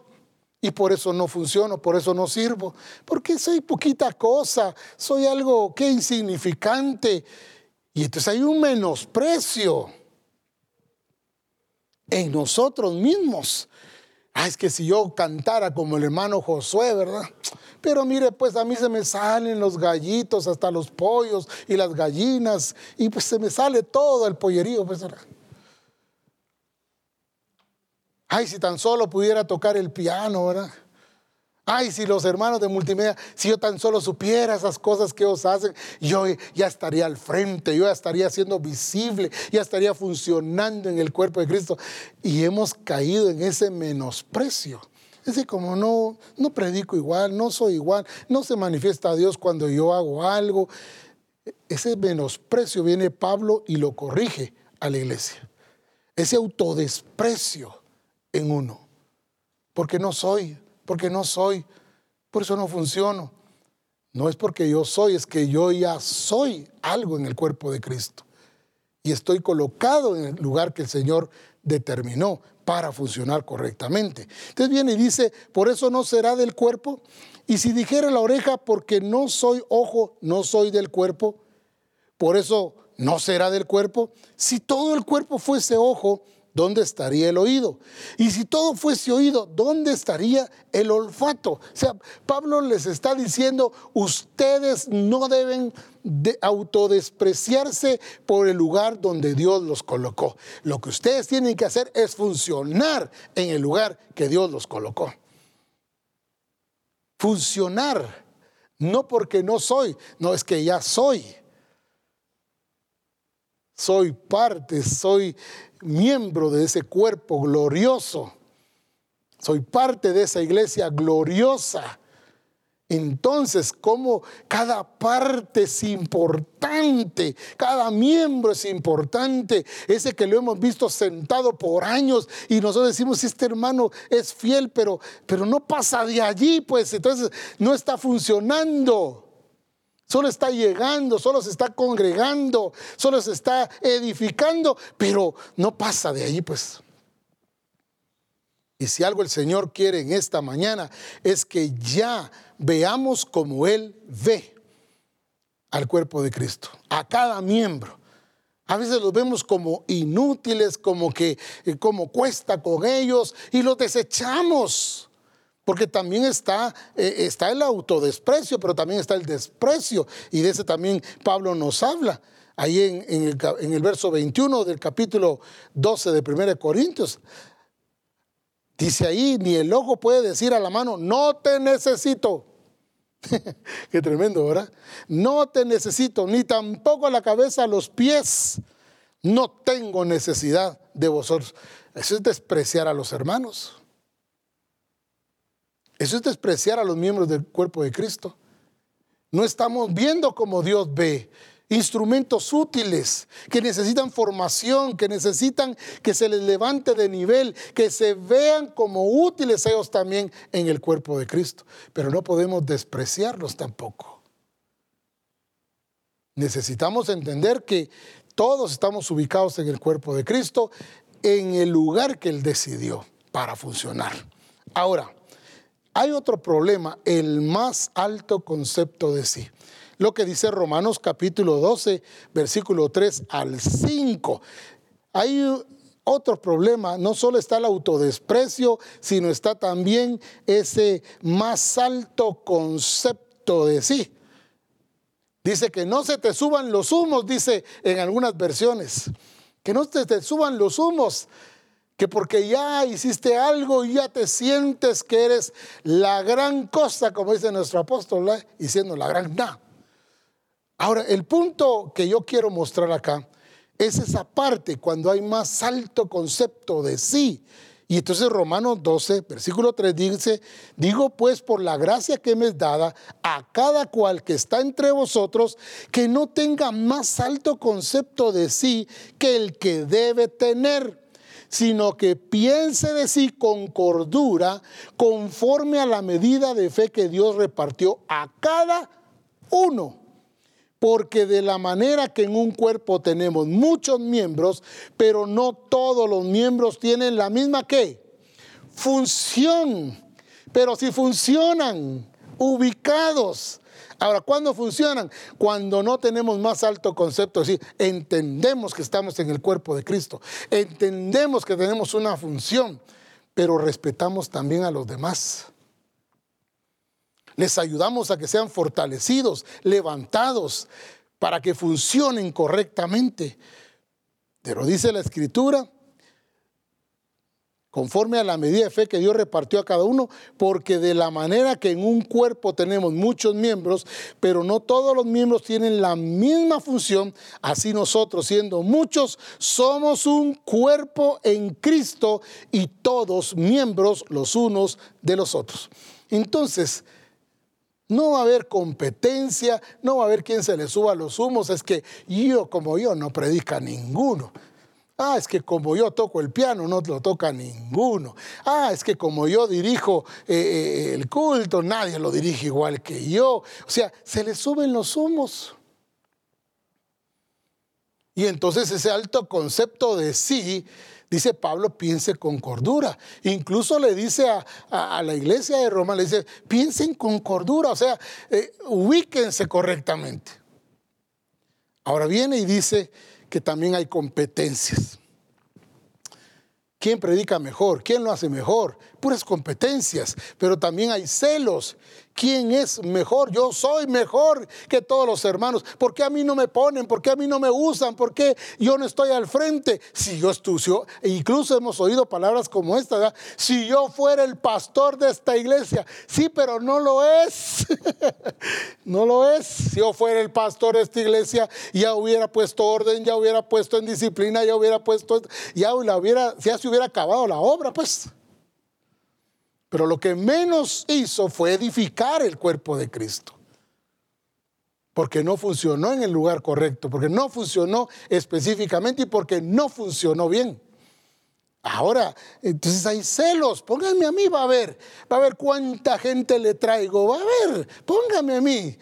Y por eso no funciono, por eso no sirvo. Porque soy poquita cosa, soy algo que insignificante. Y entonces hay un menosprecio en nosotros mismos. Ah, es que si yo cantara como el hermano Josué, ¿verdad? Pero mire, pues a mí se me salen los gallitos, hasta los pollos y las gallinas, y pues se me sale todo el pollerío, pues. Ay, si tan solo pudiera tocar el piano, ¿verdad? Ay, si los hermanos de multimedia, si yo tan solo supiera esas cosas que ellos hacen, yo ya estaría al frente, yo ya estaría siendo visible, ya estaría funcionando en el cuerpo de Cristo. Y hemos caído en ese menosprecio. Es decir, como no, no predico igual, no soy igual, no se manifiesta a Dios cuando yo hago algo. Ese menosprecio viene Pablo y lo corrige a la iglesia. Ese autodesprecio en uno. Porque no soy, porque no soy, por eso no funciono. No es porque yo soy, es que yo ya soy algo en el cuerpo de Cristo. Y estoy colocado en el lugar que el Señor determinó para funcionar correctamente. Entonces viene y dice, por eso no será del cuerpo. Y si dijera la oreja, porque no soy ojo, no soy del cuerpo, por eso no será del cuerpo. Si todo el cuerpo fuese ojo, ¿dónde estaría el oído? Y si todo fuese oído, ¿dónde estaría el olfato? O sea, Pablo les está diciendo, ustedes no deben de autodespreciarse por el lugar donde Dios los colocó. Lo que ustedes tienen que hacer es funcionar en el lugar que Dios los colocó. Funcionar, no porque no soy, no es que ya soy. Soy parte, soy miembro de ese cuerpo glorioso. Soy parte de esa iglesia gloriosa. Entonces, como cada parte es importante, cada miembro es importante, ese que lo hemos visto sentado por años y nosotros decimos, este hermano es fiel, pero, pero no pasa de allí, pues entonces no está funcionando. Solo está llegando, solo se está congregando, solo se está edificando, pero no pasa de ahí, pues. Y si algo el Señor quiere en esta mañana es que ya veamos como Él ve al cuerpo de Cristo, a cada miembro. A veces los vemos como inútiles, como que eh, como cuesta con ellos y los desechamos. Porque también está, eh, está el autodesprecio, pero también está el desprecio. Y de ese también Pablo nos habla. Ahí en, el, verso 21 del capítulo 12 de 1 Corintios. Dice ahí, ni el ojo puede decir a la mano, no te necesito. Qué tremendo, ¿verdad? No te necesito, ni tampoco la cabeza, los pies. No tengo necesidad de vosotros. Eso es despreciar a los hermanos. Eso es despreciar a los miembros del cuerpo de Cristo. No estamos viendo como Dios ve. Instrumentos útiles que necesitan formación, que necesitan que se les levante de nivel, que se vean como útiles ellos también en el cuerpo de Cristo. Pero no podemos despreciarlos tampoco. Necesitamos entender que todos estamos ubicados en el cuerpo de Cristo, en el lugar que Él decidió para funcionar. Ahora, hay otro problema, el más alto concepto de sí. Lo que dice Romanos capítulo 12, versículo 3 al 5. Hay otro problema, no solo está el autodesprecio, sino está también ese más alto concepto de sí. Dice que no se te suban los humos, dice en algunas versiones. Que no se te suban los humos que porque ya hiciste algo y ya te sientes que eres la gran cosa, como dice nuestro apóstol, diciendo la gran nada. Ahora, el punto que yo quiero mostrar acá es esa parte cuando hay más alto concepto de sí. Y entonces Romanos 12, versículo 3 dice, digo pues por la gracia que me es dada a cada cual que está entre vosotros, que no tenga más alto concepto de sí que el que debe tener sino que piense de sí con cordura, conforme a la medida de fe que Dios repartió a cada uno. Porque de la manera que en un cuerpo tenemos muchos miembros, pero no todos los miembros tienen la misma ¿qué? función. Pero si funcionan ubicados Ahora, ¿cuándo funcionan? Cuando no tenemos más alto concepto, es decir, entendemos que estamos en el cuerpo de Cristo, entendemos que tenemos una función, pero respetamos también a los demás. Les ayudamos a que sean fortalecidos, levantados, para que funcionen correctamente. Pero dice la escritura, conforme a la medida de fe que Dios repartió a cada uno, porque de la manera que en un cuerpo tenemos muchos miembros, pero no todos los miembros tienen la misma función, así nosotros siendo muchos somos un cuerpo en Cristo y todos miembros los unos de los otros. Entonces, no va a haber competencia, no va a haber quien se le suba los humos, es que yo como yo no predica ninguno. Ah, es que como yo toco el piano, no lo toca ninguno. Ah, es que como yo dirijo eh, eh, el culto, nadie lo dirige igual que yo. O sea, se le suben los humos. Y entonces ese alto concepto de sí, dice Pablo, piense con cordura. Incluso le dice a, la iglesia de Roma, le dice, piensen con cordura, o sea, eh, ubíquense correctamente. Ahora viene y dice, que también hay competencias. ¿Quién predica mejor? ¿Quién lo hace mejor? Puras competencias, pero también hay celos ¿Quién es mejor? Yo soy mejor que todos los hermanos. ¿Por qué a mí no me ponen? ¿Por qué a mí no me usan? ¿Por qué yo no estoy al frente? Si yo estudio, e incluso hemos oído palabras como esta, si yo fuera el pastor de esta iglesia, sí, pero no lo es. no lo es. Si yo fuera el pastor de esta iglesia, ya hubiera puesto orden, ya hubiera puesto en disciplina, ya hubiera puesto, ya, la hubiera, ya se hubiera acabado la obra, pues. Pero lo que menos hizo fue edificar el cuerpo de Cristo. Porque no funcionó en el lugar correcto, porque no funcionó específicamente y porque no funcionó bien. Ahora, entonces hay celos. Póngame a mí, va a ver. Va a ver cuánta gente le traigo. Va a ver, póngame a mí.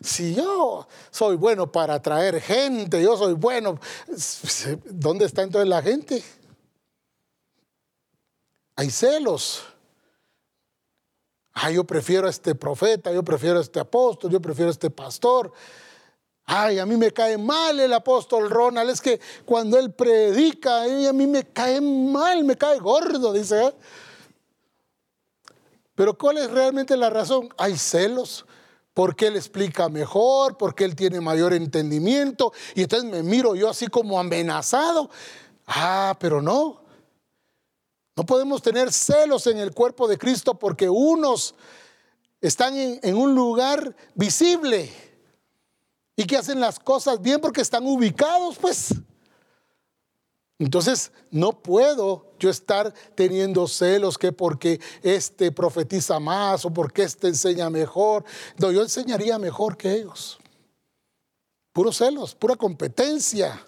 si yo soy bueno para atraer gente, yo soy bueno. ¿Dónde está entonces la gente? Hay celos. Ay, yo prefiero a este profeta, yo prefiero a este apóstol, yo prefiero a este pastor. Ay, a mí me cae mal el apóstol Ronald. Es que cuando él predica, a mí me cae mal, me cae gordo, dice. ¿eh? Pero ¿cuál es realmente la razón? Hay celos. Porque él explica mejor, porque él tiene mayor entendimiento. Y entonces me miro yo así como amenazado. Ah, pero no. No podemos tener celos en el cuerpo de Cristo porque unos están en, un lugar visible y que hacen las cosas bien porque están ubicados, pues. Entonces, no puedo yo estar teniendo celos que porque este profetiza más o porque este enseña mejor. No, yo enseñaría mejor que ellos. Puros celos, pura competencia.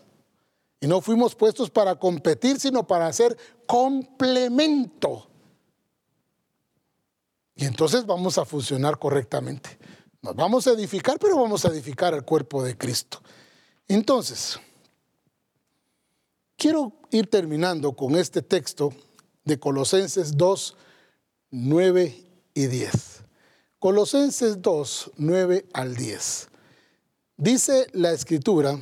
Y no fuimos puestos para competir, sino para hacer complemento. Y entonces vamos a funcionar correctamente. Nos vamos a edificar, pero vamos a edificar el cuerpo de Cristo. Entonces, quiero ir terminando con este texto de Colosenses 2, 9 y 10. Colosenses 2, 9 al 10. Dice la escritura,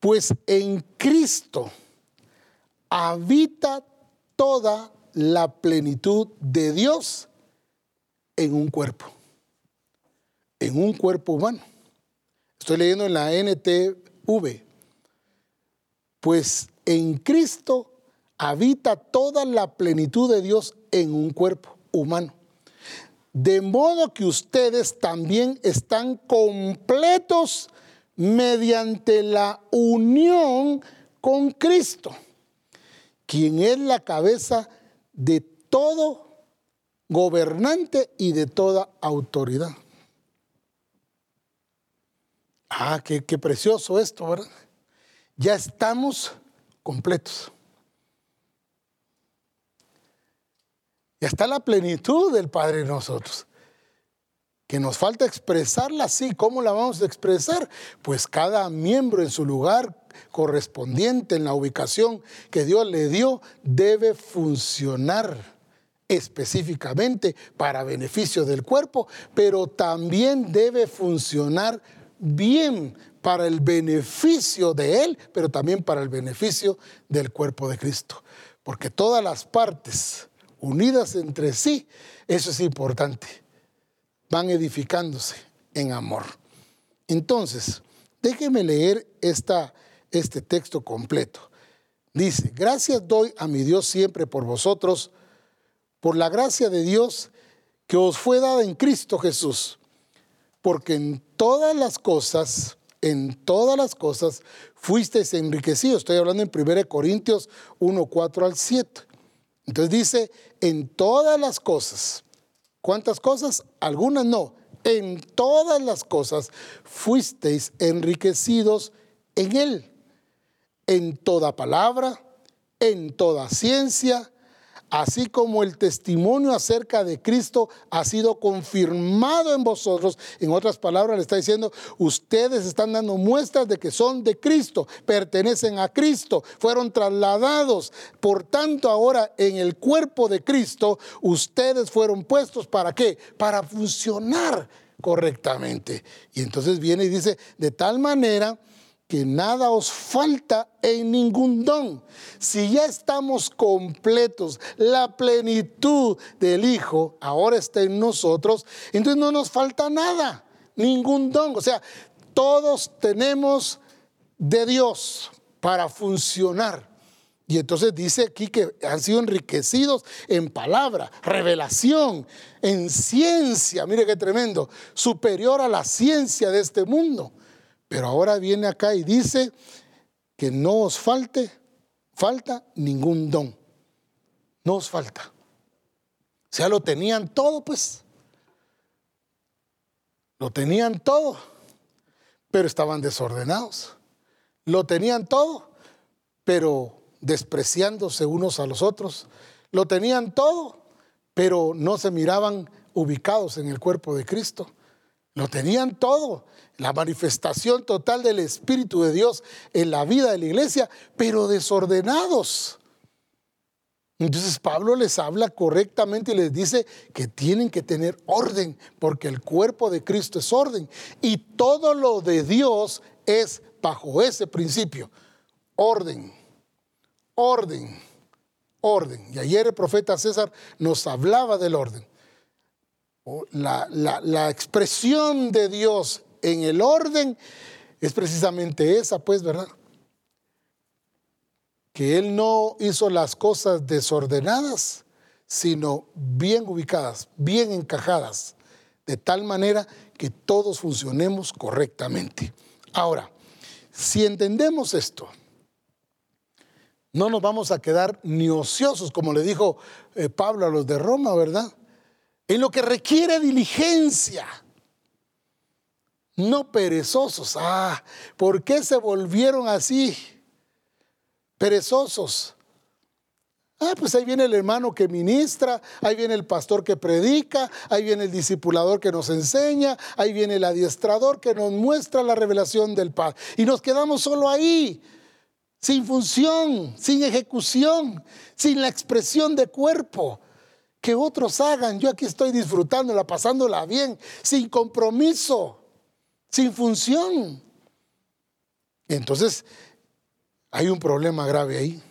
pues en Cristo habita toda la plenitud de Dios en un cuerpo, en un cuerpo humano. Estoy leyendo en la NTV. Pues en Cristo habita toda la plenitud de Dios en un cuerpo humano. De modo que ustedes también están completos mediante la unión con Cristo, quien es la cabeza de todo gobernante y de toda autoridad. Ah, qué, precioso esto, ¿verdad? Ya estamos completos. Ya está la plenitud del Padre en nosotros que nos falta expresarla así. ¿Cómo la vamos a expresar? Pues cada miembro en su lugar correspondiente, en la ubicación que Dios le dio, debe funcionar específicamente para beneficio del cuerpo, pero también debe funcionar bien para el beneficio de Él, pero también para el beneficio del cuerpo de Cristo. Porque todas las partes unidas entre sí, eso es importante van edificándose en amor. Entonces, déjeme leer esta, este texto completo. Dice, gracias doy a mi Dios siempre por vosotros, por la gracia de Dios que os fue dada en Cristo Jesús, porque en todas las cosas, en todas las cosas fuisteis enriquecidos. Estoy hablando en 1 Corintios 1, 4 al 7. Entonces dice, en todas las cosas. ¿Cuántas cosas? Algunas no. En todas las cosas fuisteis enriquecidos en Él. En toda palabra, en toda ciencia, así como el testimonio acerca de Cristo ha sido confirmado en vosotros. En otras palabras, le está diciendo, ustedes están dando muestras de que son de Cristo, pertenecen a Cristo, fueron trasladados. Por tanto, ahora en el cuerpo de Cristo, ustedes fueron puestos para qué? Para funcionar correctamente. Y entonces viene y dice, de tal manera que nada os falta en ningún don. Si ya estamos completos, la plenitud del Hijo ahora está en nosotros, entonces no nos falta nada, ningún don. O sea, todos tenemos de Dios para funcionar. Y entonces dice aquí que han sido enriquecidos en palabra, revelación, en ciencia, mire qué tremendo, superior a la ciencia de este mundo. Pero ahora viene acá y dice que no os falte, falta ningún don. No os falta. O sea, lo tenían todo, pues. Lo tenían todo, pero estaban desordenados. Lo tenían todo, pero despreciándose unos a los otros. Lo tenían todo, pero no se miraban ubicados en el cuerpo de Cristo. Lo tenían todo, la manifestación total del Espíritu de Dios en la vida de la iglesia, pero desordenados. Entonces Pablo les habla correctamente y les dice que tienen que tener orden, porque el cuerpo de Cristo es orden. Y todo lo de Dios es bajo ese principio. Orden, orden, orden. Y ayer el profeta César nos hablaba del orden. La, la expresión de Dios en el orden es precisamente esa, pues, ¿verdad? Que Él no hizo las cosas desordenadas, sino bien ubicadas, bien encajadas, de tal manera que todos funcionemos correctamente. Ahora, si entendemos esto, no nos vamos a quedar ni ociosos, como le dijo eh, Pablo a los de Roma, ¿verdad? En lo que requiere diligencia no perezosos. Ah, ¿por qué se volvieron así? Perezosos. Ah, pues ahí viene el hermano que ministra, ahí viene el pastor que predica, ahí viene el discipulador que nos enseña, ahí viene el adiestrador que nos muestra la revelación del Padre. Y nos quedamos solo ahí, sin función, sin ejecución, sin la expresión de cuerpo. Que otros hagan, yo aquí estoy disfrutándola, pasándola bien, sin compromiso sin función. Entonces, hay un problema grave ahí.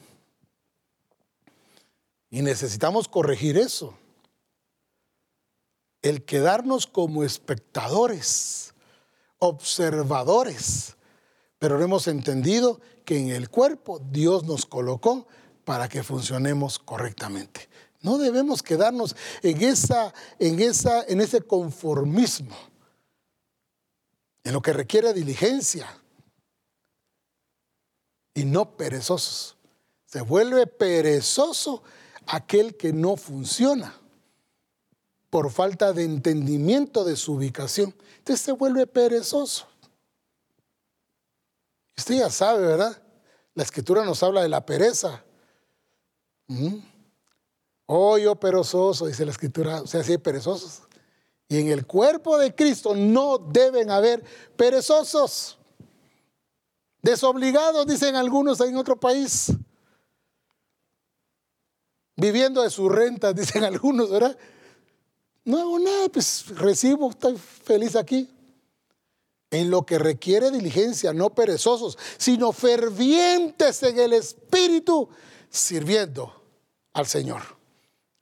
Y necesitamos corregir eso. El quedarnos como espectadores, observadores, pero hemos entendido que en el cuerpo Dios nos colocó para que funcionemos correctamente. No debemos quedarnos en, esa, en, esa, en ese conformismo en lo que requiere diligencia y no perezosos. Se vuelve perezoso aquel que no funciona por falta de entendimiento de su ubicación. Entonces se vuelve perezoso. Usted ya sabe, ¿verdad? La escritura nos habla de la pereza. Oh, yo perezoso, dice la escritura. O sea, sí perezosos. Y en el cuerpo de Cristo no deben haber perezosos, desobligados, dicen algunos en otro país, viviendo de sus rentas, dicen algunos, ¿verdad? No hago nada, pues recibo, estoy feliz aquí. En lo que requiere diligencia, no perezosos, sino fervientes en el espíritu, sirviendo al Señor.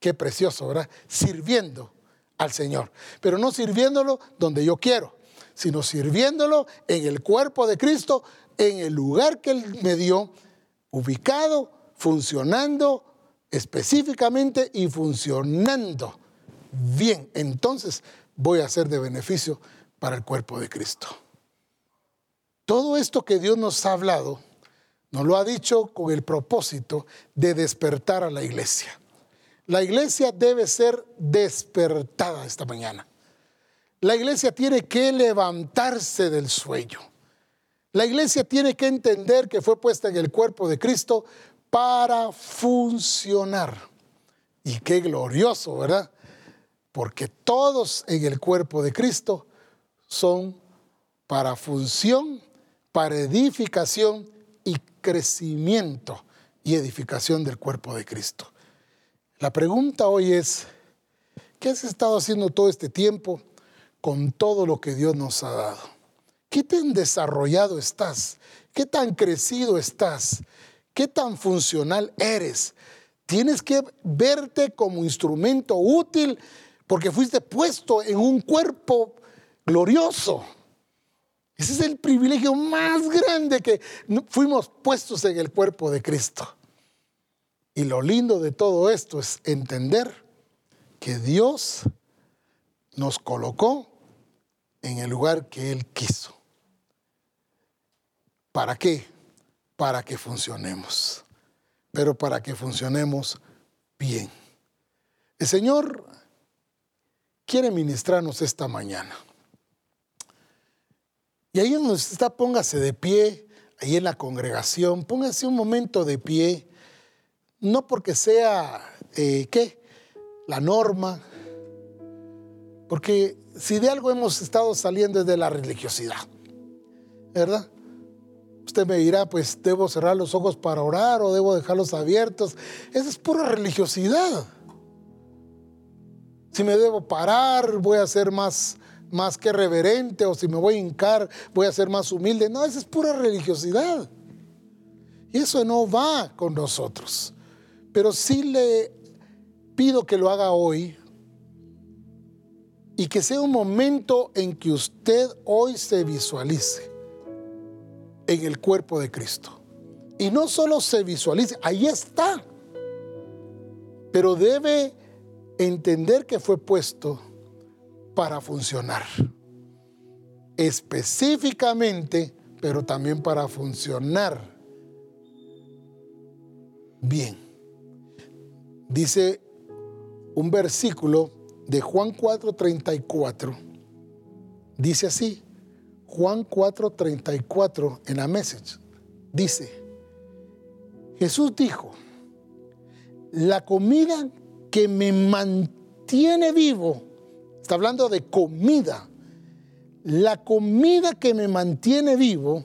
Qué precioso, ¿verdad? Sirviendo al Señor, pero no sirviéndolo donde yo quiero, sino sirviéndolo en el cuerpo de Cristo, en el lugar que Él me dio, ubicado funcionando específicamente y funcionando bien. Entonces voy a ser de beneficio para el cuerpo de Cristo. Todo esto que Dios nos ha hablado, nos lo ha dicho con el propósito de despertar a la iglesia. La iglesia debe ser despertada esta mañana. La iglesia tiene que levantarse del sueño. La iglesia tiene que entender que fue puesta en el cuerpo de Cristo para funcionar. Y qué glorioso, ¿verdad? Porque todos en el cuerpo de Cristo son para función, para edificación y crecimiento y edificación del cuerpo de Cristo. La pregunta hoy es, ¿qué has estado haciendo todo este tiempo con todo lo que Dios nos ha dado? ¿Qué tan desarrollado estás? ¿Qué tan crecido estás? ¿Qué tan funcional eres? Tienes que verte como instrumento útil porque fuiste puesto en un cuerpo glorioso. Ese es el privilegio más grande que fuimos puestos en el cuerpo de Cristo. Y lo lindo de todo esto es entender que Dios nos colocó en el lugar que Él quiso. ¿Para qué? Para que funcionemos, pero para que funcionemos bien. El Señor quiere ministrarnos esta mañana. Y ahí donde está, póngase de pie, ahí en la congregación, póngase un momento de pie no porque sea, eh, ¿qué? La norma, porque si de algo hemos estado saliendo es de la religiosidad, ¿verdad? Usted me dirá, pues debo cerrar los ojos para orar o debo dejarlos abiertos. Esa es pura religiosidad. Si me debo parar, voy a ser más, más que reverente, o si me voy a hincar, voy a ser más humilde. No, esa es pura religiosidad. Y eso no va con nosotros. Pero sí le pido que lo haga hoy y que sea un momento en que usted hoy se visualice en el cuerpo de Cristo. Y no solo se visualice, ahí está. Pero debe entender que fue puesto para funcionar. Específicamente, pero también para funcionar bien dice un versículo de Juan 4:34. Dice así, Juan 4:34 en la message. Dice, Jesús dijo, la comida que me mantiene vivo, está hablando de comida, la comida que me mantiene vivo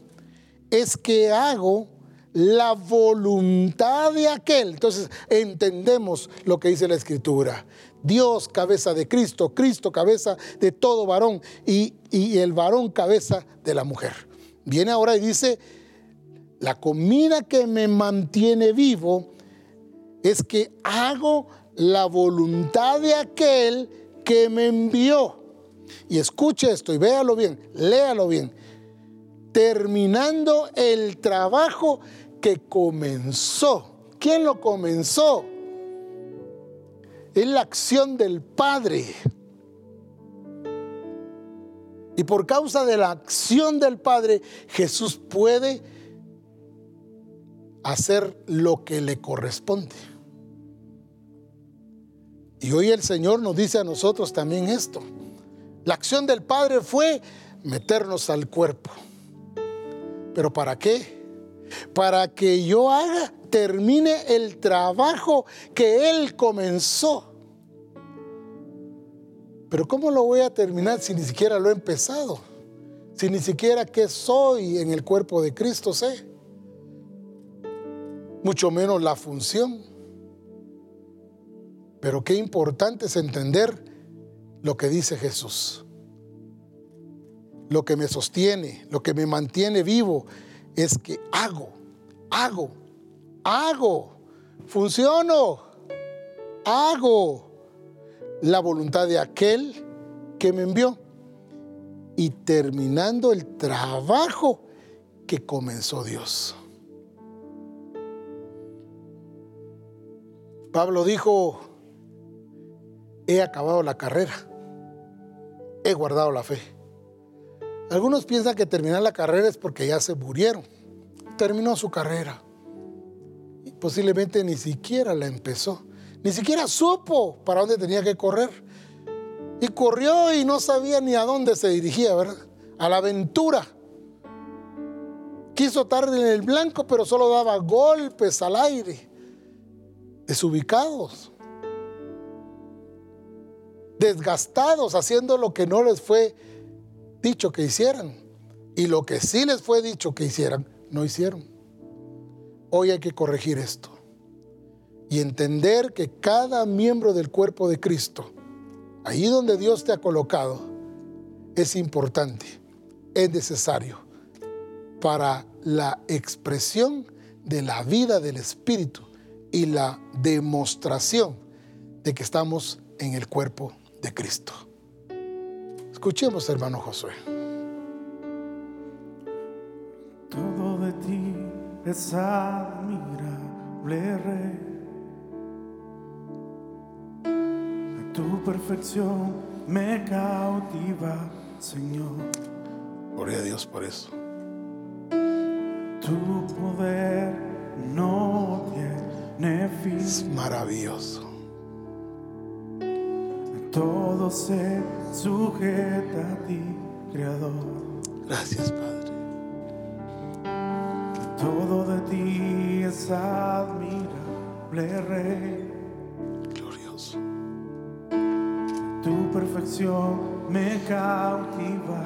es que hago la voluntad de aquel. Entonces entendemos lo que dice la escritura. Dios cabeza de Cristo, Cristo cabeza de todo varón y, el varón cabeza de la mujer. Viene ahora y dice, la comida que me mantiene vivo es que hago la voluntad de aquel que me envió. Y escuche esto y véalo bien, léalo bien. Terminando el trabajo que comenzó. ¿Quién lo comenzó? Es la acción del Padre. Y por causa de la acción del Padre, Jesús puede hacer lo que le corresponde. Y hoy el Señor nos dice a nosotros también esto. La acción del Padre fue meternos al cuerpo. ¿Pero para qué? para que yo haga, termine el trabajo que Él comenzó. Pero ¿cómo lo voy a terminar si ni siquiera lo he empezado? Si ni siquiera qué soy en el cuerpo de Cristo sé. Mucho menos la función. Pero qué importante es entender lo que dice Jesús. Lo que me sostiene, lo que me mantiene vivo, es que hago, hago, hago, funciono, hago la voluntad de aquel que me envió y terminando el trabajo que comenzó Dios. Pablo dijo, he acabado la carrera, he guardado la fe. Algunos piensan que terminar la carrera es porque ya se murieron. Terminó su carrera. Y posiblemente ni siquiera la empezó. Ni siquiera supo para dónde tenía que correr. Y corrió y no sabía ni a dónde se dirigía, ¿verdad? A la aventura. Quiso estar en el blanco, pero solo daba golpes al aire. Desubicados. Desgastados, haciendo lo que no les fue dicho que hicieran. Y lo que sí les fue dicho que hicieran, no hicieron. Hoy hay que corregir esto. Y entender que cada miembro del cuerpo de Cristo, ahí donde Dios te ha colocado, es importante, es necesario para la expresión de la vida del Espíritu y la demostración de que estamos en el cuerpo de Cristo. Escuchemos, hermano Josué. Todo de ti es admirable, Rey. Tu perfección me cautiva, Señor. Gloria a Dios por eso. Tu poder no tiene fin. Es maravilloso. Todo se sujeta a ti, Creador. Gracias, Padre. Todo de ti es admirable, Rey. Glorioso. Tu perfección me cautiva,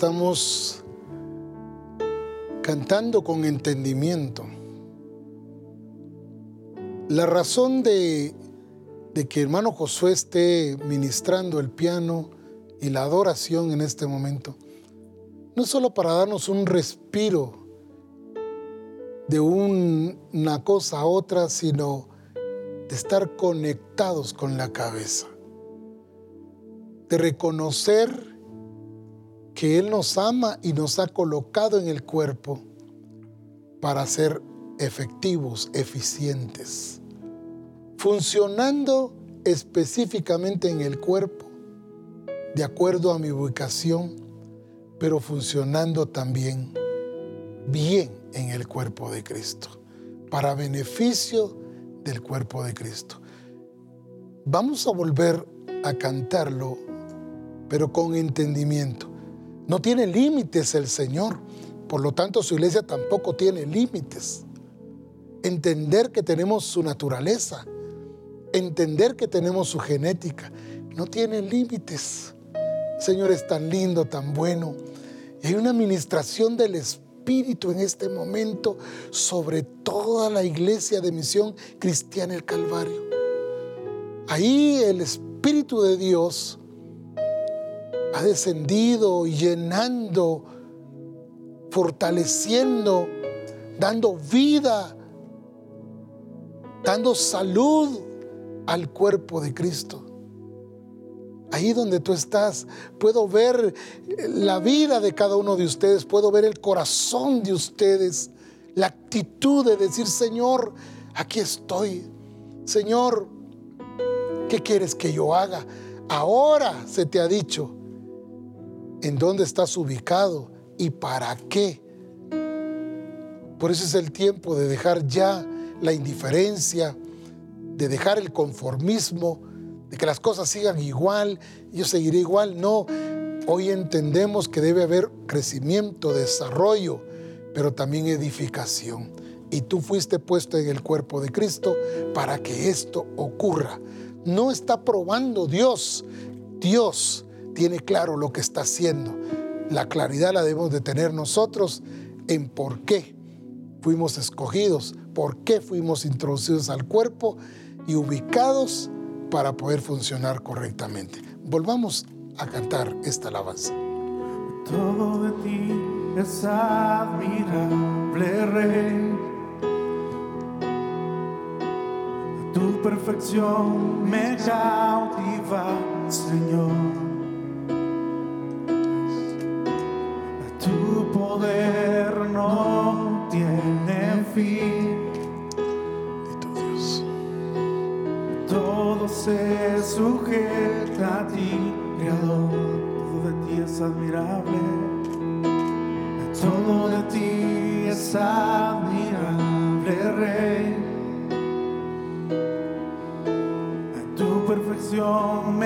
estamos cantando con entendimiento. La razón de, de que hermano Josué esté ministrando el piano y la adoración en este momento, no es solo para darnos un respiro de un- una cosa a otra, sino de estar conectados con la cabeza, de reconocer que Él nos ama y nos ha colocado en el cuerpo para ser efectivos, eficientes, funcionando específicamente en el cuerpo, de acuerdo a mi ubicación, pero funcionando también bien en el cuerpo de Cristo, para beneficio del cuerpo de Cristo. Vamos a volver a cantarlo, pero con entendimiento. No tiene límites el Señor, por lo tanto su iglesia tampoco tiene límites. Entender que tenemos su naturaleza, entender que tenemos su genética, no tiene límites. Señor es tan lindo, tan bueno. Y hay una administración del Espíritu en este momento sobre toda la iglesia de misión cristiana el Calvario. Ahí el Espíritu de Dios ha descendido llenando, fortaleciendo, dando vida, dando salud al cuerpo de Cristo. Ahí donde tú estás, puedo ver la vida de cada uno de ustedes, puedo ver el corazón de ustedes, la actitud de decir, Señor, aquí estoy. Señor, ¿qué quieres que yo haga? Ahora se te ha dicho en dónde estás ubicado y para qué. Por eso es el tiempo de dejar ya la indiferencia, de dejar el conformismo, de que las cosas sigan igual, yo seguiré igual. No, hoy entendemos que debe haber crecimiento, desarrollo, pero también edificación. Y tú fuiste puesto en el cuerpo de Cristo para que esto ocurra. No está probando Dios. Dios tiene claro lo que está haciendo. La claridad la debemos de tener nosotros en por qué fuimos escogidos, por qué fuimos introducidos al cuerpo y ubicados para poder funcionar correctamente. Volvamos a cantar esta alabanza. Todo de ti es admirable, Rey. Tu perfección me cautiva, Señor. Tu poder no tiene fin. Dios. Todo se sujeta a ti, Creador. Todo de ti es admirable. Todo de ti es admirable, Rey. Tu perfección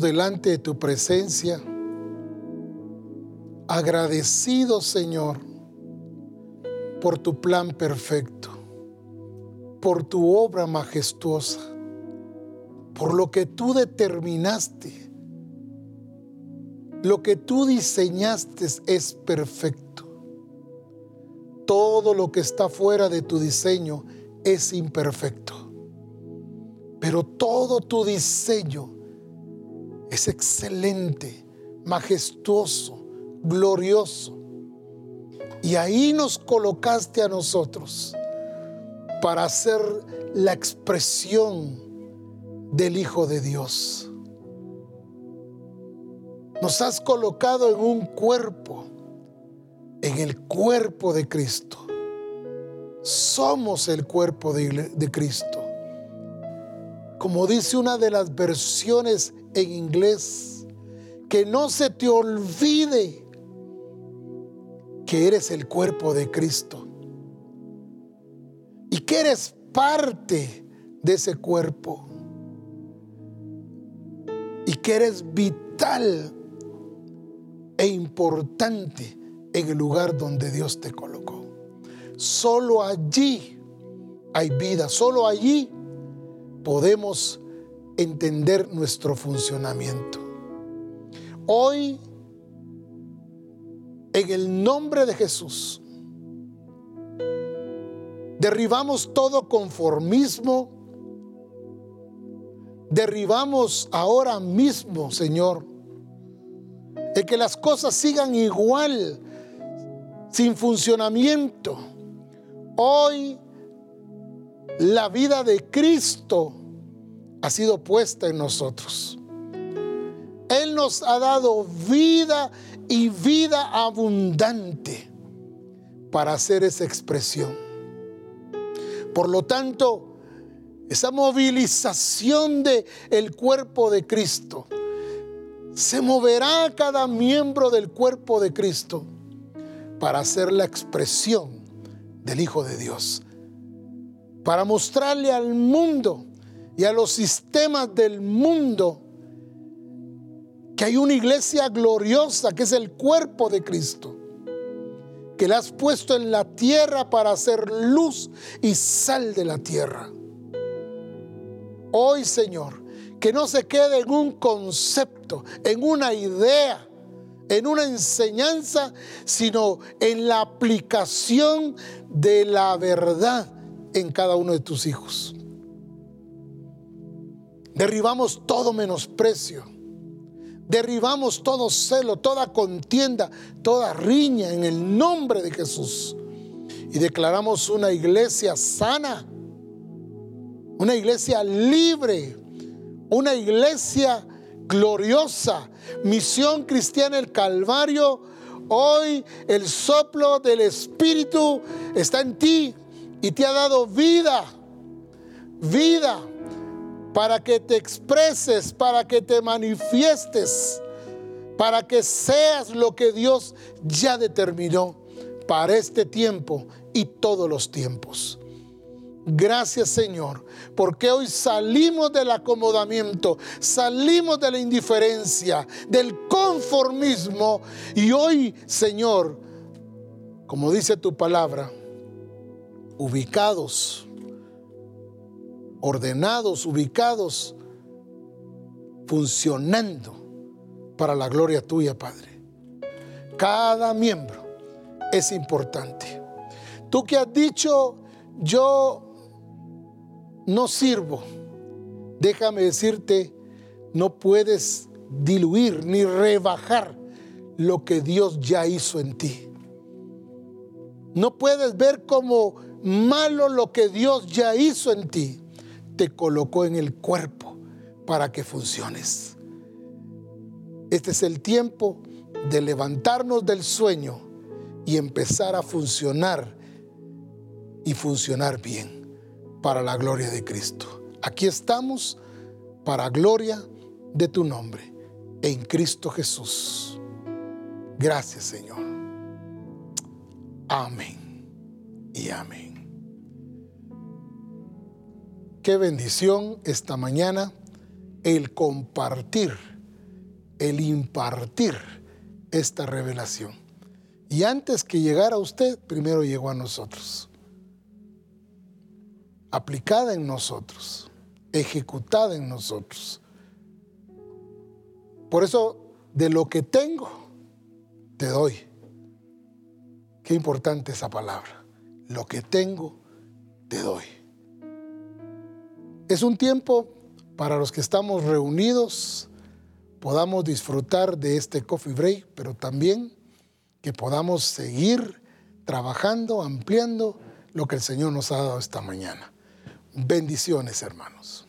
delante de tu presencia, agradecidos, Señor, por tu plan perfecto, por tu obra majestuosa, por lo que tú determinaste. Lo que tú diseñaste es perfecto. Todo lo que está fuera de tu diseño es imperfecto. Pero todo tu diseño es excelente, majestuoso, glorioso. Y ahí nos colocaste a nosotros para ser la expresión del Hijo de Dios. Nos has colocado en un cuerpo, en el cuerpo de Cristo. Somos el cuerpo de, de Cristo. como dice una de las versiones en inglés, que no se te olvide que eres el cuerpo de Cristo y que eres parte de ese cuerpo y que eres vital e importante en el lugar donde Dios te colocó. Solo allí hay vida, solo allí podemos entender nuestro funcionamiento. Hoy, en el nombre de Jesús, derribamos todo conformismo, derribamos ahora mismo, Señor, de que las cosas sigan igual, sin funcionamiento. Hoy la vida de Cristo ha sido puesta en nosotros. Él nos ha dado vida y vida abundante para hacer esa expresión. Por lo tanto, esa movilización de el cuerpo de Cristo se moverá cada miembro del cuerpo de Cristo para hacer la expresión del Hijo de Dios, para mostrarle al mundo y a los sistemas del mundo que hay una iglesia gloriosa que es el cuerpo de Cristo, que la has puesto en la tierra para hacer luz y sal de la tierra. Hoy, Señor, que no se quede en un concepto, en una idea, en una enseñanza, sino en la aplicación de la verdad en cada uno de tus hijos. Derribamos todo menosprecio. Derribamos todo celo, toda contienda, toda riña en el nombre de Jesús. Y declaramos una iglesia sana, una iglesia libre, una iglesia gloriosa. Misión cristiana el Calvario. Hoy el soplo del Espíritu está en ti y te ha dado vida. Vida para que te expreses, para que te manifiestes, para que seas lo que Dios ya determinó para este tiempo y todos los tiempos. Gracias Señor, porque hoy salimos del acomodamiento, salimos de la indiferencia, del conformismo y hoy Señor, como dice tu palabra, ubicados, ordenados, ubicados, funcionando para la gloria tuya, Padre. Cada miembro es importante. Tú que has dicho, yo no sirvo. Déjame decirte, no puedes diluir ni rebajar lo que Dios ya hizo en ti. No puedes ver como malo lo que Dios ya hizo en ti. Te colocó en el cuerpo para que funciones. Este es el tiempo de levantarnos del sueño y empezar a funcionar y funcionar bien para la gloria de Cristo. Aquí estamos para gloria de tu nombre, en Cristo Jesús. Gracias Señor. Amén y amén. Qué bendición esta mañana el compartir, el impartir esta revelación. Y antes que llegara a usted, primero llegó a nosotros aplicada en nosotros, ejecutada en nosotros. Por eso, de lo que tengo, te doy. Qué importante esa palabra. Lo que tengo, te doy. Es un tiempo para los que estamos reunidos, podamos disfrutar de este coffee break, pero también que podamos seguir trabajando, ampliando lo que el Señor nos ha dado esta mañana. Bendiciones, hermanos.